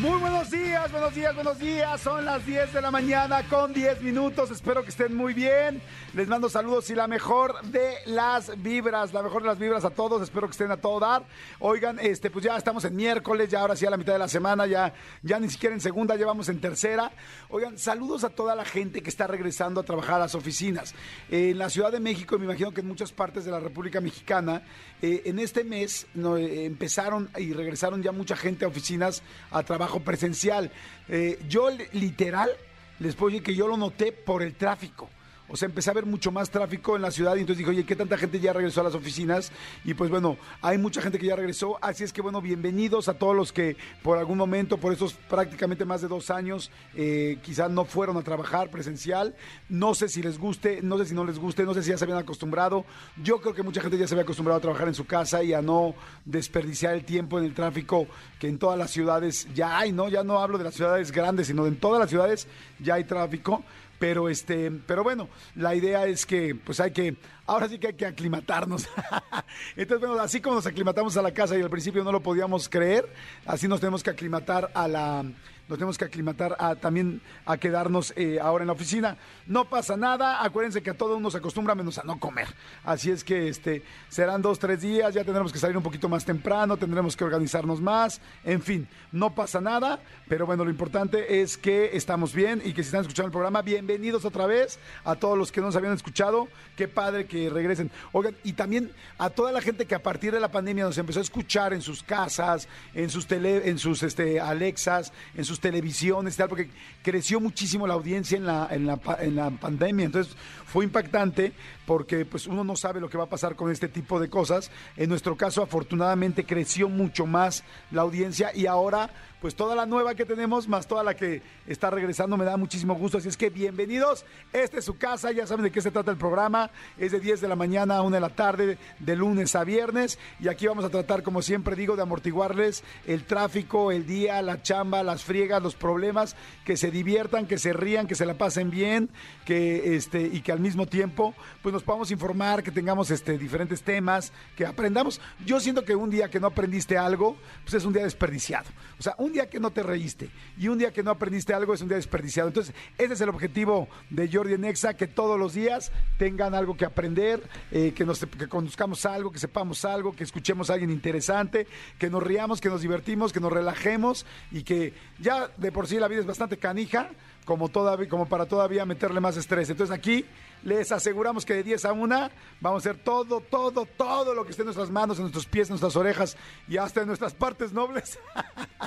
Muy buenos días, buenos días, buenos días. Son las 10 de la mañana con 10 minutos. Espero que estén muy bien. Les mando saludos y la mejor de las vibras, la mejor de las vibras a todos. Espero que estén a todo dar. Oigan, este, pues ya estamos en miércoles, ya ahora sí a la mitad de la semana, ya, ya ni siquiera en segunda, ya vamos en tercera. Oigan, saludos a toda la gente que está regresando a trabajar a las oficinas. en la Ciudad de México, me imagino que en muchas partes de la República Mexicana, eh, en este mes eh, empezaron y regresaron ya mucha gente a oficinas a trabajar presencial. Eh, yo literal les puedo decir que yo lo noté por el tráfico. O sea, empecé a ver mucho más tráfico en la ciudad y entonces dije, oye, ¿qué tanta gente ya regresó a las oficinas? Y pues bueno, hay mucha gente que ya regresó, así es que bueno, bienvenidos a todos los que por algún momento, por esos prácticamente más de dos años, eh, quizás no fueron a trabajar presencial. No sé si les guste, no sé si no les guste, no sé si ya se habían acostumbrado. Yo creo que mucha gente ya se había acostumbrado a trabajar en su casa y a no desperdiciar el tiempo en el tráfico que en todas las ciudades ya hay, ¿no? Ya no hablo de las ciudades grandes, sino de todas las ciudades ya hay tráfico. Pero este, pero bueno, la idea es que pues hay que, ahora sí que hay que aclimatarnos. Entonces, bueno, así como nos aclimatamos a la casa y al principio no lo podíamos creer, así nos tenemos que aclimatar a la nos tenemos que aclimatar a, también a quedarnos eh, ahora en la oficina. No pasa nada, acuérdense que a todo uno se acostumbra menos a no comer. Así es que este serán dos, tres días, ya tendremos que salir un poquito más temprano, tendremos que organizarnos más, en fin, no pasa nada, pero bueno, lo importante es que estamos bien y que si están escuchando el programa, bienvenidos otra vez a todos los que no nos habían escuchado, qué padre que regresen. Oigan, y también a toda la gente que a partir de la pandemia nos empezó a escuchar en sus casas, en sus tele, en sus este Alexas, en sus televisiones tal, porque creció muchísimo la audiencia en la, en la, en la pandemia. Entonces fue impactante porque pues uno no sabe lo que va a pasar con este tipo de cosas. En nuestro caso, afortunadamente, creció mucho más la audiencia y ahora pues toda la nueva que tenemos, más toda la que está regresando, me da muchísimo gusto. Así es que bienvenidos. Esta es su casa, ya saben de qué se trata el programa. Es de 10 de la mañana a 1 de la tarde, de lunes a viernes. Y aquí vamos a tratar, como siempre digo, de amortiguarles el tráfico, el día, la chamba, las friegas, los problemas, que se diviertan, que se rían, que se la pasen bien, que este, y que al mismo tiempo, pues nos podamos informar, que tengamos este, diferentes temas, que aprendamos. Yo siento que un día que no aprendiste algo, pues es un día desperdiciado. O sea, un que no te reíste y un día que no aprendiste algo es un día desperdiciado. Entonces, ese es el objetivo de Jordi Nexa, que todos los días tengan algo que aprender, eh, que, nos, que conozcamos algo, que sepamos algo, que escuchemos a alguien interesante, que nos riamos, que nos divertimos, que nos relajemos y que ya de por sí la vida es bastante canija como, todavía, como para todavía meterle más estrés. Entonces aquí les aseguramos que de 10 a 1 vamos a hacer todo, todo, todo lo que esté en nuestras manos, en nuestros pies, en nuestras orejas y hasta en nuestras partes nobles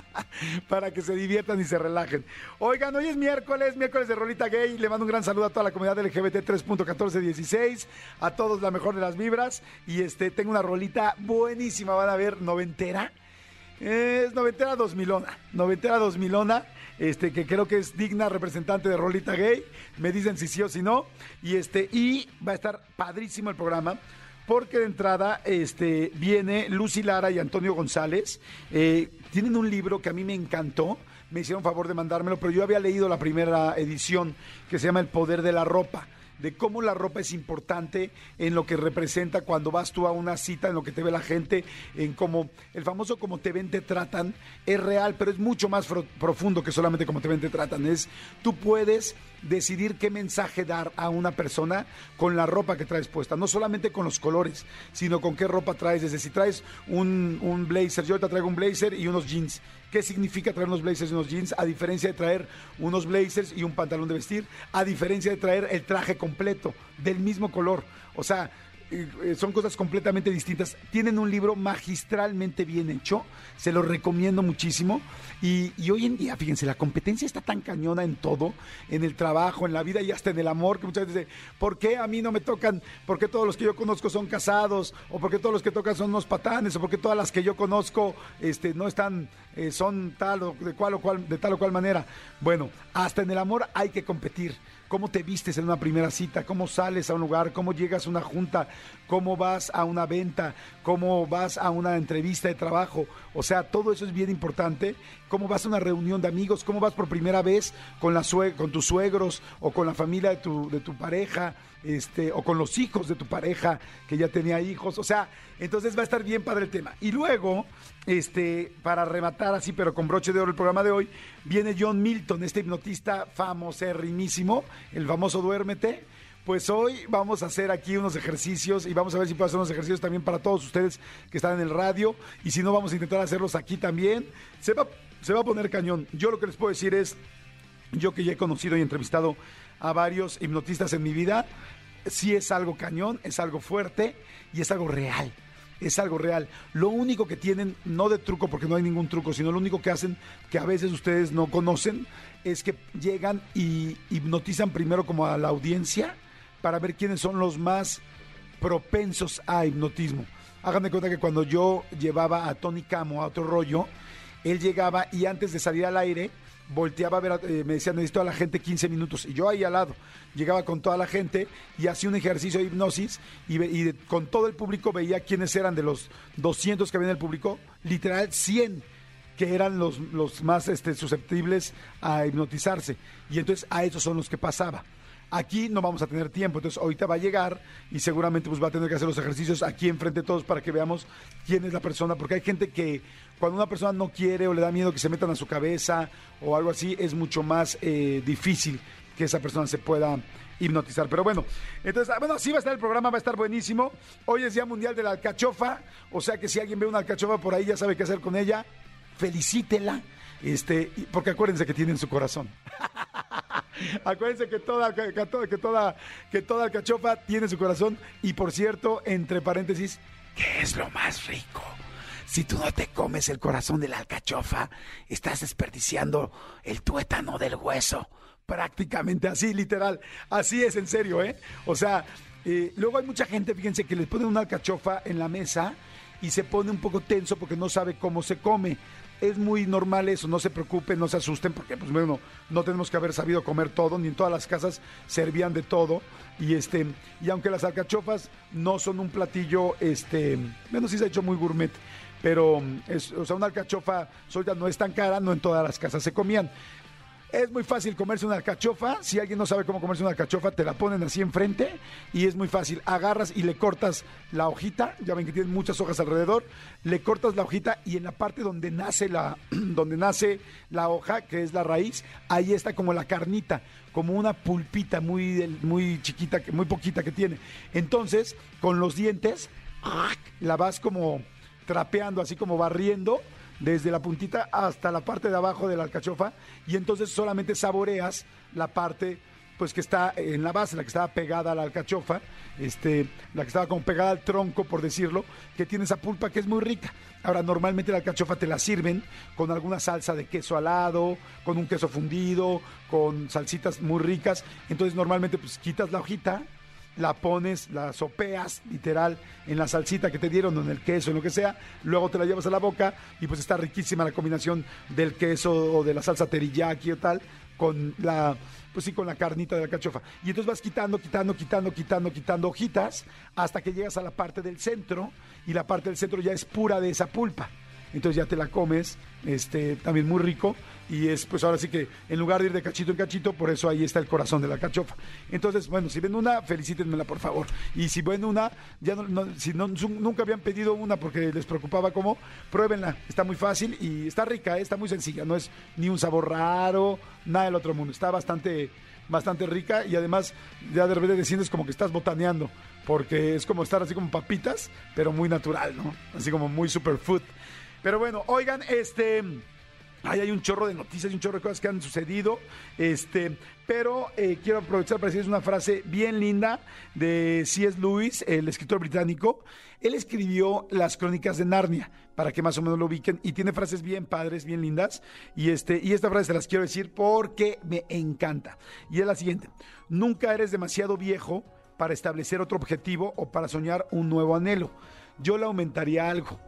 para que se diviertan y se relajen. Oigan, hoy es miércoles, miércoles de Rolita Gay. Le mando un gran saludo a toda la comunidad LGBT 3.1416, a todos la mejor de las vibras. Y este tengo una rolita buenísima, van a ver, noventera. Es noventera 2000 noventera 2000 este, que creo que es digna representante de Rolita Gay. Me dicen si sí o si no. Y, este, y va a estar padrísimo el programa. Porque de entrada este, viene Lucy Lara y Antonio González. Eh, tienen un libro que a mí me encantó. Me hicieron favor de mandármelo, pero yo había leído la primera edición que se llama El Poder de la Ropa de cómo la ropa es importante en lo que representa cuando vas tú a una cita, en lo que te ve la gente, en cómo el famoso como te ven, te tratan, es real, pero es mucho más profundo que solamente como te ven, te tratan. Es, tú puedes decidir qué mensaje dar a una persona con la ropa que traes puesta, no solamente con los colores, sino con qué ropa traes. Desde si traes un, un blazer, yo te traigo un blazer y unos jeans. ¿Qué significa traer unos blazers y unos jeans? A diferencia de traer unos blazers y un pantalón de vestir, a diferencia de traer el traje completo del mismo color. O sea, son cosas completamente distintas. Tienen un libro magistralmente bien hecho, se lo recomiendo muchísimo. Y, hoy en día, fíjense, la competencia está tan cañona en todo, en el trabajo, en la vida y hasta en el amor, que muchas veces dicen, ¿por qué a mí no me tocan? ¿Por qué todos los que yo conozco son casados? ¿O por qué todos los que tocan son unos patanes? ¿O por qué todas las que yo conozco este, no están, eh, son tal o de cual o cual, de tal o cual manera? Bueno, hasta en el amor hay que competir cómo te vistes en una primera cita, cómo sales a un lugar, cómo llegas a una junta, cómo vas a una venta, cómo vas a una entrevista de trabajo. O sea, todo eso es bien importante. Cómo vas a una reunión de amigos, cómo vas por primera vez con, con tus suegros o con la familia de tu, de tu pareja, este, o con los hijos de tu pareja que ya tenía hijos. O sea, entonces va a estar bien padre el tema. Y luego, este, para rematar así, pero con broche de oro el programa de hoy, viene John Milton, este hipnotista famosérrimísimo, el famoso Duérmete. Pues hoy vamos a hacer aquí unos ejercicios y vamos a ver si puedo hacer unos ejercicios también para todos ustedes que están en el radio. Y si no, vamos a intentar hacerlos aquí también. Se va, se va a poner cañón. Yo lo que les puedo decir es, yo que ya he conocido y entrevistado a varios hipnotistas en mi vida, sí es algo cañón, es algo fuerte y es algo real es algo real. Lo único que tienen, no de truco porque no hay ningún truco, sino lo único que hacen que a veces ustedes no conocen es que llegan y hipnotizan primero como a la audiencia para ver quiénes son los más propensos a hipnotismo. Háganme cuenta que cuando yo llevaba a Tony Camo a otro rollo, él llegaba y antes de salir al aire, volteaba a ver, eh, me decía, necesito a la gente 15 minutos. Y yo ahí al lado, llegaba con toda la gente y hacía un ejercicio de hipnosis y, con todo el público veía quiénes eran de los 200 que había en el público, literal 100 que eran los, los más este, susceptibles a hipnotizarse. Y entonces a esos son los que pasaba. Aquí no vamos a tener tiempo, entonces ahorita va a llegar y seguramente pues va a tener que hacer los ejercicios aquí enfrente de todos para que veamos quién es la persona, porque hay gente que cuando una persona no quiere o le da miedo que se metan a su cabeza o algo así, es mucho más eh, difícil que esa persona se pueda hipnotizar. Pero bueno, entonces, bueno, así va a estar el programa, va a estar buenísimo. Hoy es Día Mundial de la Alcachofa, o sea que si alguien ve una alcachofa por ahí ya sabe qué hacer con ella, felicítela, este, porque acuérdense que tiene en su corazón. Acuérdense que toda, que, toda, que toda alcachofa tiene su corazón. Y por cierto, entre paréntesis, ¿qué es lo más rico? Si tú no te comes el corazón de la alcachofa, estás desperdiciando el tuétano del hueso. Prácticamente así, literal. Así es, en serio, ¿eh? O sea, eh, luego hay mucha gente, fíjense, que les ponen una alcachofa en la mesa y se pone un poco tenso porque no sabe cómo se come es muy normal eso, no se preocupen, no se asusten, porque pues bueno, no tenemos que haber sabido comer todo, ni en todas las casas servían de todo. Y este, y aunque las alcachofas no son un platillo, este, bueno, sí se ha hecho muy gourmet, pero o sea, una alcachofa solita no es tan cara, no en todas las casas se comían. Es muy fácil comerse una alcachofa. Si alguien no sabe cómo comerse una alcachofa, te la ponen así enfrente y es muy fácil. Agarras y le cortas la hojita. Ya ven que tienen muchas hojas alrededor. Le cortas la hojita y en la parte donde nace la, donde nace la hoja, que es la raíz, ahí está como la carnita, como una pulpita muy, muy chiquita, muy poquita que tiene. Entonces, con los dientes, la vas como trapeando, así como barriendo desde la puntita hasta la parte de abajo de la alcachofa y entonces solamente saboreas la parte pues que está en la base, la que estaba pegada a la alcachofa, este, la que estaba como pegada al tronco, por decirlo, que tiene esa pulpa que es muy rica. Ahora, normalmente la alcachofa te la sirven con alguna salsa de queso alado, con un queso fundido, con salsitas muy ricas. Entonces, normalmente, pues quitas la hojita, la pones, la sopeas, literal, en la salsita que te dieron, o en el queso, en lo que sea, luego te la llevas a la boca y pues está riquísima la combinación del queso o de la salsa teriyaki o tal, con la, pues sí, con la carnita de la cachofa. Y entonces vas quitando, quitando, quitando, quitando, quitando hojitas hasta que llegas a la parte del centro y la parte del centro ya es pura de esa pulpa entonces ya te la comes, este, también muy rico, y es pues ahora sí que en lugar de ir de cachito en cachito, por eso ahí está el corazón de la cachofa. Entonces, bueno, si ven una, felicítenmela por favor. Y si ven una, ya no, si no, nunca habían pedido una porque les preocupaba cómo, pruébenla, está muy fácil y está rica, ¿eh? está muy sencilla, no es ni un sabor raro, nada del otro mundo, está bastante bastante rica y además ya de repente sientes como que estás botaneando porque es como estar así como papitas, pero muy natural, ¿no? Así como muy superfood. Pero bueno, oigan, este. hay un chorro de noticias y un chorro de cosas que han sucedido. Este, pero eh, quiero aprovechar para decirles una frase bien linda de C.S. Lewis, el escritor británico. Él escribió las crónicas de Narnia, para que más o menos lo ubiquen, y tiene frases bien padres, bien lindas. Y, este, y esta frase se las quiero decir porque me encanta. Y es la siguiente: Nunca eres demasiado viejo para establecer otro objetivo o para soñar un nuevo anhelo. Yo le aumentaría algo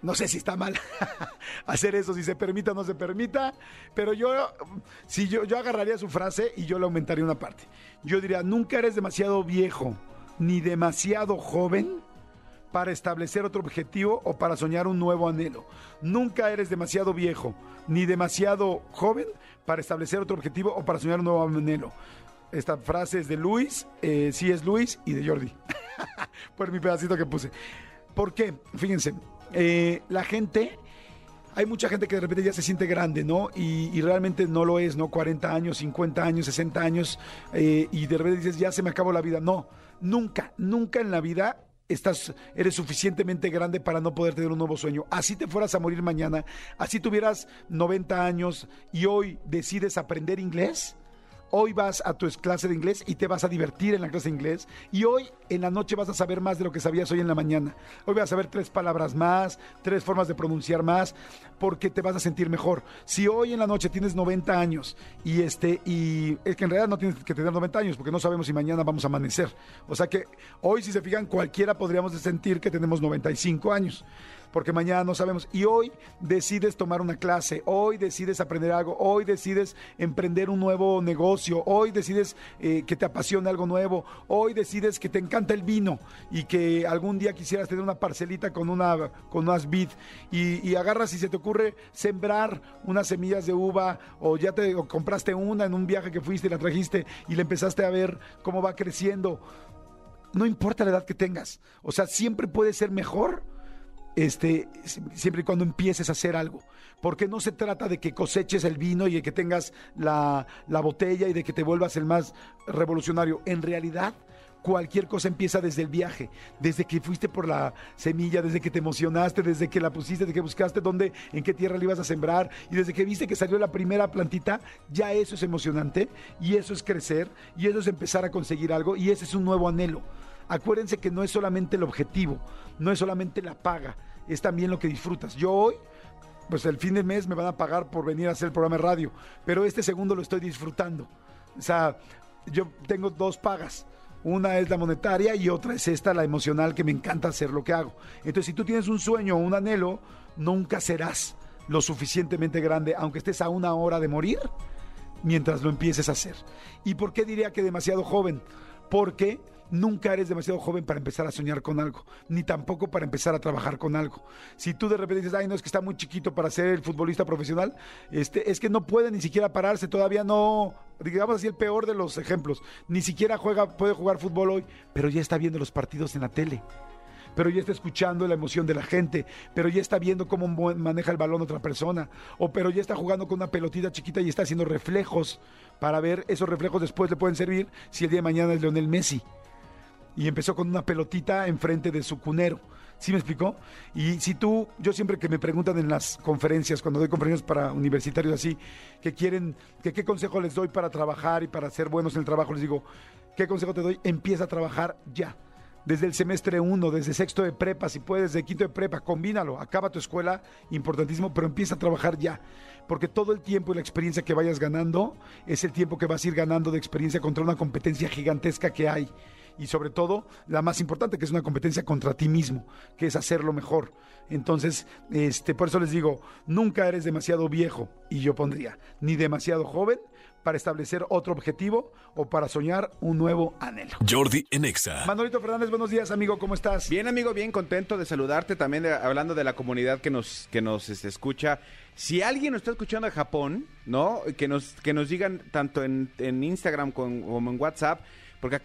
No sé si está mal hacer eso, si se permita o no se permita, pero yo, si yo, yo agarraría su frase y yo le aumentaría una parte. Yo diría, nunca eres demasiado viejo ni demasiado joven para establecer otro objetivo o para soñar un nuevo anhelo. Nunca eres demasiado viejo ni demasiado joven para establecer otro objetivo o para soñar un nuevo anhelo. Esta frase es de Luis, eh, sí es Luis y de Jordi. Por mi pedacito que puse. ¿Por qué? Fíjense, eh, la gente hay mucha gente que de repente ya se siente grande, ¿no? Y, realmente no lo es, ¿no? 40 años, 50 años, 60 años, eh, y de repente dices, ya se me acabó la vida. No, nunca, nunca en la vida estás, eres suficientemente grande para no poder tener un nuevo sueño. Así te fueras a morir mañana, así tuvieras 90 años y hoy decides aprender inglés, Hoy vas a tu clase de inglés y te vas a divertir en la clase de inglés. Y hoy en la noche vas a saber más de lo que sabías hoy en la mañana. Hoy vas a saber tres palabras más, tres formas de pronunciar más, porque te vas a sentir mejor. Si hoy en la noche tienes 90 años y este y es que en realidad no tienes que tener 90 años porque no sabemos si mañana vamos a amanecer. O sea que hoy si se fijan cualquiera podríamos sentir que tenemos 95 años porque mañana no sabemos. Y hoy decides tomar una clase, hoy decides aprender algo, hoy decides emprender un nuevo negocio, hoy decides eh, que te apasione algo nuevo, hoy decides que te encanta el vino y que algún día quisieras tener una parcelita con, una, con unas vid y, agarras y se te ocurre sembrar unas semillas de uva o ya te compraste una en un viaje que fuiste y la trajiste y le empezaste a ver cómo va creciendo. No importa la edad que tengas, o sea, siempre puede ser mejor este, siempre y cuando empieces a hacer algo. Porque no se trata de que coseches el vino y de que tengas la, la botella y de que te vuelvas el más revolucionario. En realidad, cualquier cosa empieza desde el viaje, desde que fuiste por la semilla, desde que te emocionaste, desde que la pusiste, desde que buscaste dónde, en qué tierra la ibas a sembrar y desde que viste que salió la primera plantita, ya eso es emocionante y eso es crecer y eso es empezar a conseguir algo y ese es un nuevo anhelo. Acuérdense que no es solamente el objetivo, no es solamente la paga, es también lo que disfrutas. Yo hoy, pues el fin de mes me van a pagar por venir a hacer el programa de radio, pero este segundo lo estoy disfrutando. O sea, yo tengo dos pagas. Una es la monetaria y otra es esta, la emocional, que me encanta hacer lo que hago. Entonces, si tú tienes un sueño o un anhelo, nunca serás lo suficientemente grande, aunque estés a una hora de morir, mientras lo empieces a hacer. ¿Y por qué diría que demasiado joven? Porque nunca eres demasiado joven para empezar a soñar con algo, ni tampoco para empezar a trabajar con algo. Si tú de repente dices, ay, no, es que está muy chiquito para ser el futbolista profesional, este, es que no puede ni siquiera pararse, todavía no, digamos así, el peor de los ejemplos, ni siquiera juega, puede jugar fútbol hoy, pero ya está viendo los partidos en la tele pero ya está escuchando la emoción de la gente, pero ya está viendo cómo maneja el balón otra persona, o pero ya está jugando con una pelotita chiquita y está haciendo reflejos para ver esos reflejos después le pueden servir si el día de mañana es Leonel Messi y empezó con una pelotita enfrente de su cunero. ¿Sí me explicó? Y si tú, yo siempre que me preguntan en las conferencias, cuando doy conferencias para universitarios así, que quieren, que qué consejo les doy para trabajar y para ser buenos en el trabajo, les digo, ¿qué consejo te doy? Empieza a trabajar ya. Desde el semestre 1, desde sexto de prepa, si puedes, de quinto de prepa, combínalo, acaba tu escuela, importantísimo, pero empieza a trabajar ya. Porque todo el tiempo y la experiencia que vayas ganando es el tiempo que vas a ir ganando de experiencia contra una competencia gigantesca que hay y sobre todo la más importante, que es una competencia contra ti mismo, que es hacerlo mejor. Entonces, este, por eso les digo, nunca eres demasiado viejo, y yo pondría, ni demasiado joven para establecer otro objetivo o para soñar un nuevo anhelo. Jordi Enexa. Manolito Fernández, buenos días, amigo, ¿cómo estás? Bien, amigo, bien contento de saludarte también, hablando de la comunidad que nos, que nos este, escucha. Si alguien nos está escuchando de Japón, ¿no? Que nos, que nos digan tanto en, en Instagram como en WhatsApp porque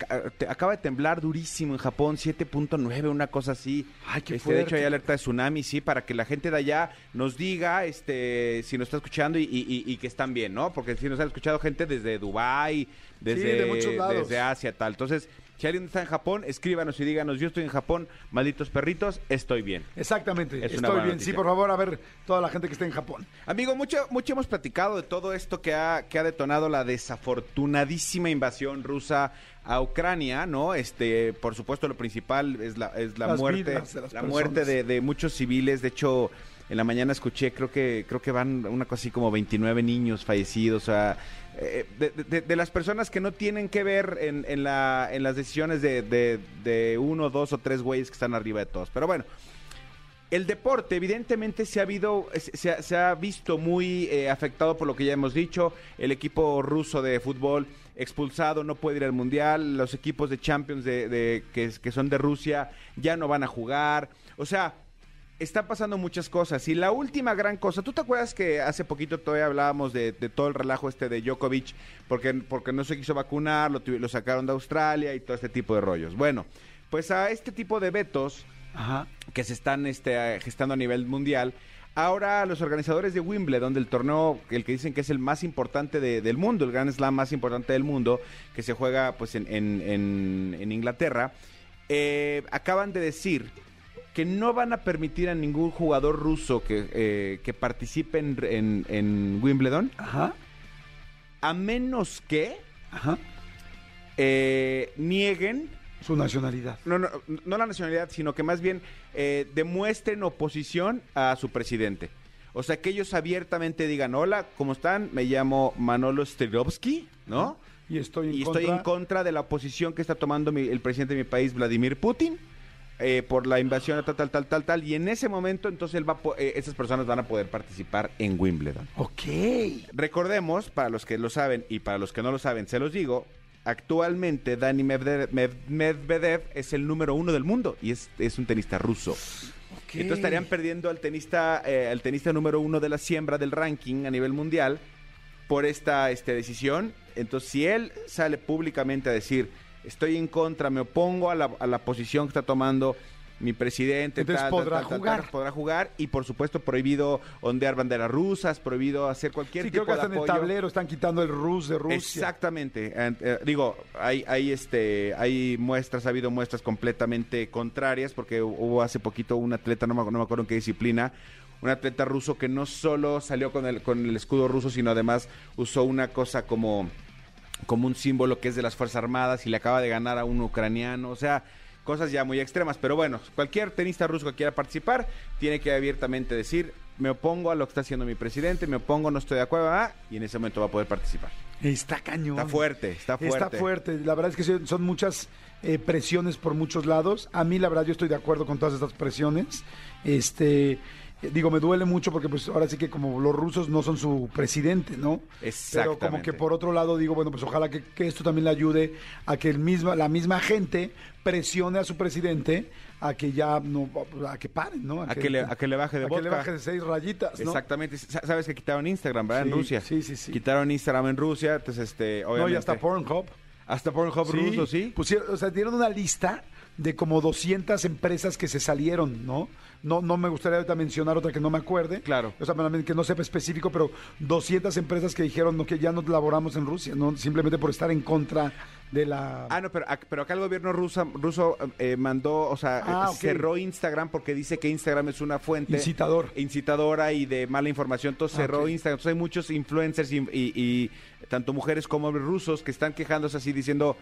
acaba de temblar durísimo en Japón, 7.9, una cosa así. Ay, qué este, De hecho, hay alerta de tsunami, sí, para que la gente de allá nos diga este, si nos está escuchando y, que están bien, ¿no? Porque si nos ha escuchado gente desde Dubái, desde, desde Asia, tal. Entonces, si alguien está en Japón, escríbanos y díganos, yo estoy en Japón, malditos perritos, estoy bien. Exactamente, estoy bien. Sí, por favor, a ver toda la gente que está en Japón. Amigo, mucho, mucho hemos platicado de todo esto que ha, que ha detonado la desafortunadísima invasión rusa a Ucrania, ¿no? Este, por supuesto, lo principal es la, es la muerte, la muerte de, de muchos civiles. De hecho, en la mañana escuché, creo que, creo que van una cosa así como 29 niños fallecidos, o sea, eh, de, las personas que no tienen que ver en, en, la, en las decisiones de, de, uno, dos o tres güeyes que están arriba de todos. Pero bueno, El deporte, evidentemente, se ha, habido, se, ha, visto muy eh, afectado por lo que ya hemos dicho. El equipo ruso de fútbol expulsado, no puede ir al Mundial. Los equipos de Champions de, que, que son de Rusia ya no van a jugar. O sea, están pasando muchas cosas. Y la última gran cosa, ¿tú te acuerdas que hace poquito todavía hablábamos de, todo el relajo este de Djokovic porque, porque no se quiso vacunar, lo, lo, sacaron de Australia y todo este tipo de rollos? Bueno, pues a este tipo de vetos que se están este, gestando a nivel mundial, ahora los organizadores de Wimbledon, del torneo, el que dicen que es el más importante del mundo, el Grand Slam más importante del mundo, que se juega pues en, en, Inglaterra, eh, acaban de decir que no van a permitir a ningún jugador ruso que, eh, que participe en, en, Wimbledon. Ajá. A menos que eh, nieguen su nacionalidad. No, no, no la nacionalidad, sino que más bien eh, demuestren oposición a su presidente. O sea, que ellos abiertamente digan, hola, ¿cómo están? Me llamo Manolo Strilovsky, ¿no? Y estoy en, y contra... estoy en contra de la oposición que está tomando el presidente de mi país, Vladimir Putin. Eh, por la invasión tal, tal, tal, tal, tal. Y en ese momento, entonces, él va eh, esas personas van a poder participar en Wimbledon. Ok. Recordemos, para los que lo saben y para los que no lo saben, se los digo, actualmente Dani Medvedev, es el número uno del mundo y es, un tenista ruso. Entonces estarían perdiendo al tenista, eh, al tenista número uno de la siembra del ranking a nivel mundial por esta este, decisión. Entonces, si él sale públicamente a decir estoy en contra, me opongo a la, a la posición que está tomando mi presidente. Entonces podrá jugar. podrá jugar y por supuesto prohibido ondear banderas rusas, prohibido hacer cualquier sí, tipo creo que hasta en el tablero están quitando el rus de Rusia. Exactamente. Eh, digo, hay, hay, este, hay muestras, ha habido muestras completamente contrarias porque hubo hace poquito un atleta, no me, no me acuerdo en qué disciplina, un atleta ruso que no solo salió con el, con el escudo ruso, sino además usó una cosa como como un símbolo que es de las Fuerzas Armadas y le acaba de ganar a un ucraniano. O sea, cosas ya muy extremas. Pero bueno, cualquier tenista ruso que quiera participar tiene que abiertamente decir, me opongo a lo que está haciendo mi presidente, me opongo, no estoy de acuerdo, ah", y en ese momento va a poder participar. Está cañón. Está fuerte, está fuerte. Está fuerte. La verdad es que son muchas eh, presiones por muchos lados. A mí, la verdad, yo estoy de acuerdo con todas estas presiones. Este digo, me duele mucho porque pues ahora sí que como los rusos no son su presidente, ¿no? Exactamente. Pero como que por otro lado digo, bueno, pues ojalá que, esto también le ayude a que el misma, la misma gente presione a su presidente a que ya no, a que paren, ¿no? A, que, le, a que le baje de A que le baje de seis rayitas, ¿no? Exactamente. Sabes que quitaron Instagram, ¿verdad? en Rusia. Sí, sí, sí. Quitaron Instagram en Rusia, entonces este, obviamente... No, y hasta Pornhub. Hasta Pornhub ruso, sí. Pusieron, o sea, dieron una lista de como 200 empresas que se salieron, ¿no? No, no me gustaría ahorita mencionar otra que no me acuerde. Claro. O sea, que no sepa específico, pero 200 empresas que dijeron no, que ya no laboramos en Rusia, ¿no? Simplemente por estar en contra de la... Ah, no, pero, pero acá el gobierno ruso, ruso eh, mandó, o sea, ah, cerró Instagram porque dice que Instagram es una fuente... Incitador. Incitadora y de mala información. Entonces ah, cerró Instagram. Entonces hay muchos influencers y, tanto mujeres como hombres rusos que están quejándose así diciendo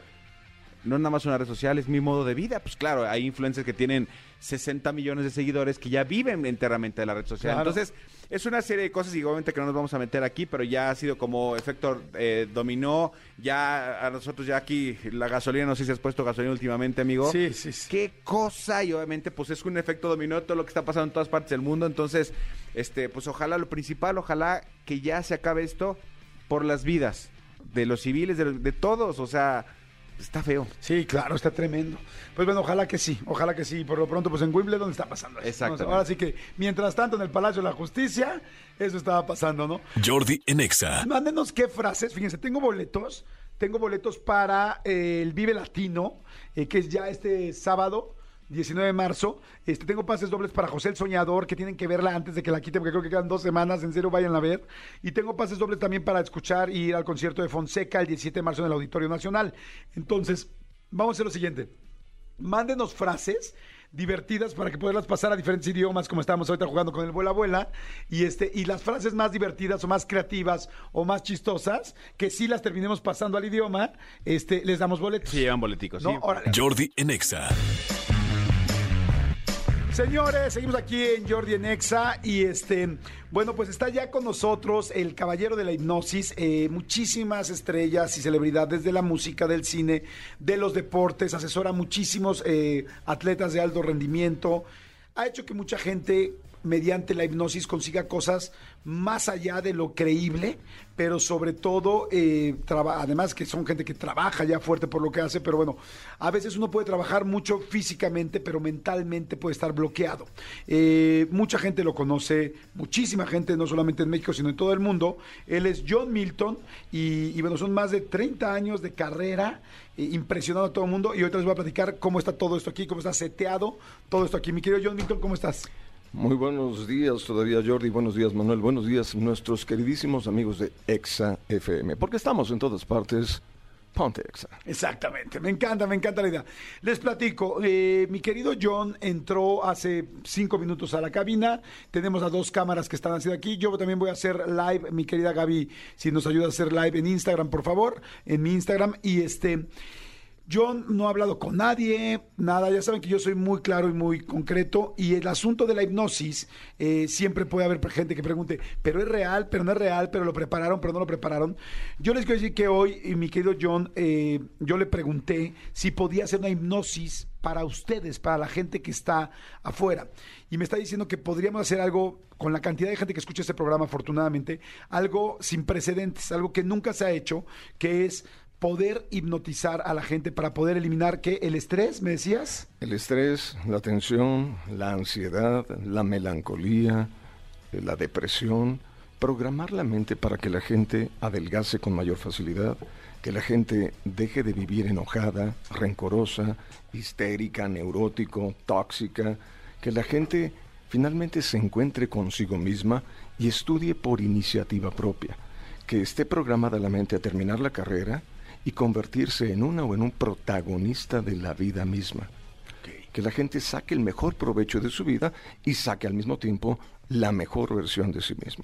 no nada más una red social, es mi modo de vida. Pues claro, hay influencers que tienen 60 millones de seguidores que ya viven enteramente de la red social. Entonces, es una serie de cosas, igualmente que no nos vamos a meter aquí, pero ya ha sido como efecto eh, dominó. Ya a nosotros ya aquí la gasolina, no sé si has puesto gasolina últimamente, amigo. Sí, sí, sí. Qué cosa, y obviamente pues es un efecto dominó todo lo que está pasando en todas partes del mundo. Entonces, este, pues ojalá lo principal, ojalá que ya se acabe esto por las vidas de los civiles, de, de todos, o sea Está feo. Sí, claro, está tremendo. Pues bueno, ojalá que sí, ojalá que sí. Por lo pronto, pues en Wimbledon está pasando eso. Exacto. Ahora sí que, mientras tanto, en el Palacio de la Justicia, eso estaba pasando, ¿no? Jordi Enexa. Mándenos qué frases. Fíjense, tengo boletos. Tengo boletos para eh, el Vive Latino, eh, que es ya este sábado. 19 de marzo. Este, tengo pases dobles para José el Soñador, que tienen que verla antes de que la quite, porque creo que quedan dos semanas. En serio, vayan a ver. Y tengo pases dobles también para escuchar y ir al concierto de Fonseca el 17 de marzo en el Auditorio Nacional. Entonces, vamos a hacer lo siguiente. Mándenos frases divertidas para que poderlas pasar a diferentes idiomas, como estábamos ahorita jugando con el Vuela Abuela, y este, y las frases más divertidas o más creativas o más chistosas, que sí las terminemos pasando al idioma, este, les damos boletos. Sí, llevan boleticos, ¿no? sí. Jordi Enexa. Señores, seguimos aquí en Jordi en Exa y este, bueno, pues está ya con nosotros el caballero de la hipnosis, eh, muchísimas estrellas y celebridades de la música, del cine, de los deportes, asesora muchísimos eh, atletas de alto rendimiento. ha hecho que mucha gente mediante la hipnosis consiga cosas más allá de lo creíble, pero sobre todo, eh, además que son gente que trabaja ya fuerte por lo que hace, pero bueno, a veces uno puede trabajar mucho físicamente, pero mentalmente puede estar bloqueado. Eh, mucha gente lo conoce, muchísima gente, no solamente en México, sino en todo el mundo. Él es John Milton y, bueno, son más de 30 años de carrera, eh, impresionando a todo el mundo. Y ahorita les voy a platicar cómo está todo esto aquí, cómo está seteado todo esto aquí. Mi querido John Milton, ¿cómo estás? Muy buenos días todavía Jordi, buenos días Manuel, buenos días nuestros queridísimos amigos de Exa FM, porque estamos en todas partes. Ponte Exa. Exactamente, me encanta, me encanta la idea. Les platico, eh, mi querido John entró hace cinco minutos a la cabina, tenemos las dos cámaras que están haciendo aquí, yo también voy a hacer live, mi querida Gaby, si nos ayuda a hacer live en Instagram, por favor, en mi Instagram, y este... Yo no he hablado con nadie, nada, ya saben que yo soy muy claro y muy concreto y el asunto de la hipnosis, eh, siempre puede haber gente que pregunte, pero es real, pero no es real, pero lo prepararon, pero no lo prepararon. Yo les quiero decir que hoy, mi querido John, eh, yo le pregunté si podía hacer una hipnosis para ustedes, para la gente que está afuera. Y me está diciendo que podríamos hacer algo con la cantidad de gente que escucha este programa, afortunadamente, algo sin precedentes, algo que nunca se ha hecho, que es poder hipnotizar a la gente para poder eliminar qué? El estrés, ¿me decías? El estrés, la tensión, la ansiedad, la melancolía, eh, la depresión, programar la mente para que la gente adelgace con mayor facilidad, que la gente deje de vivir enojada, rencorosa, histérica, neurótico, tóxica, que la gente finalmente se encuentre consigo misma y estudie por iniciativa propia, que esté programada la mente a terminar la carrera, y convertirse en una o en un protagonista de la vida misma. Que la gente saque el mejor provecho de su vida y saque al mismo tiempo la mejor versión de sí mismo.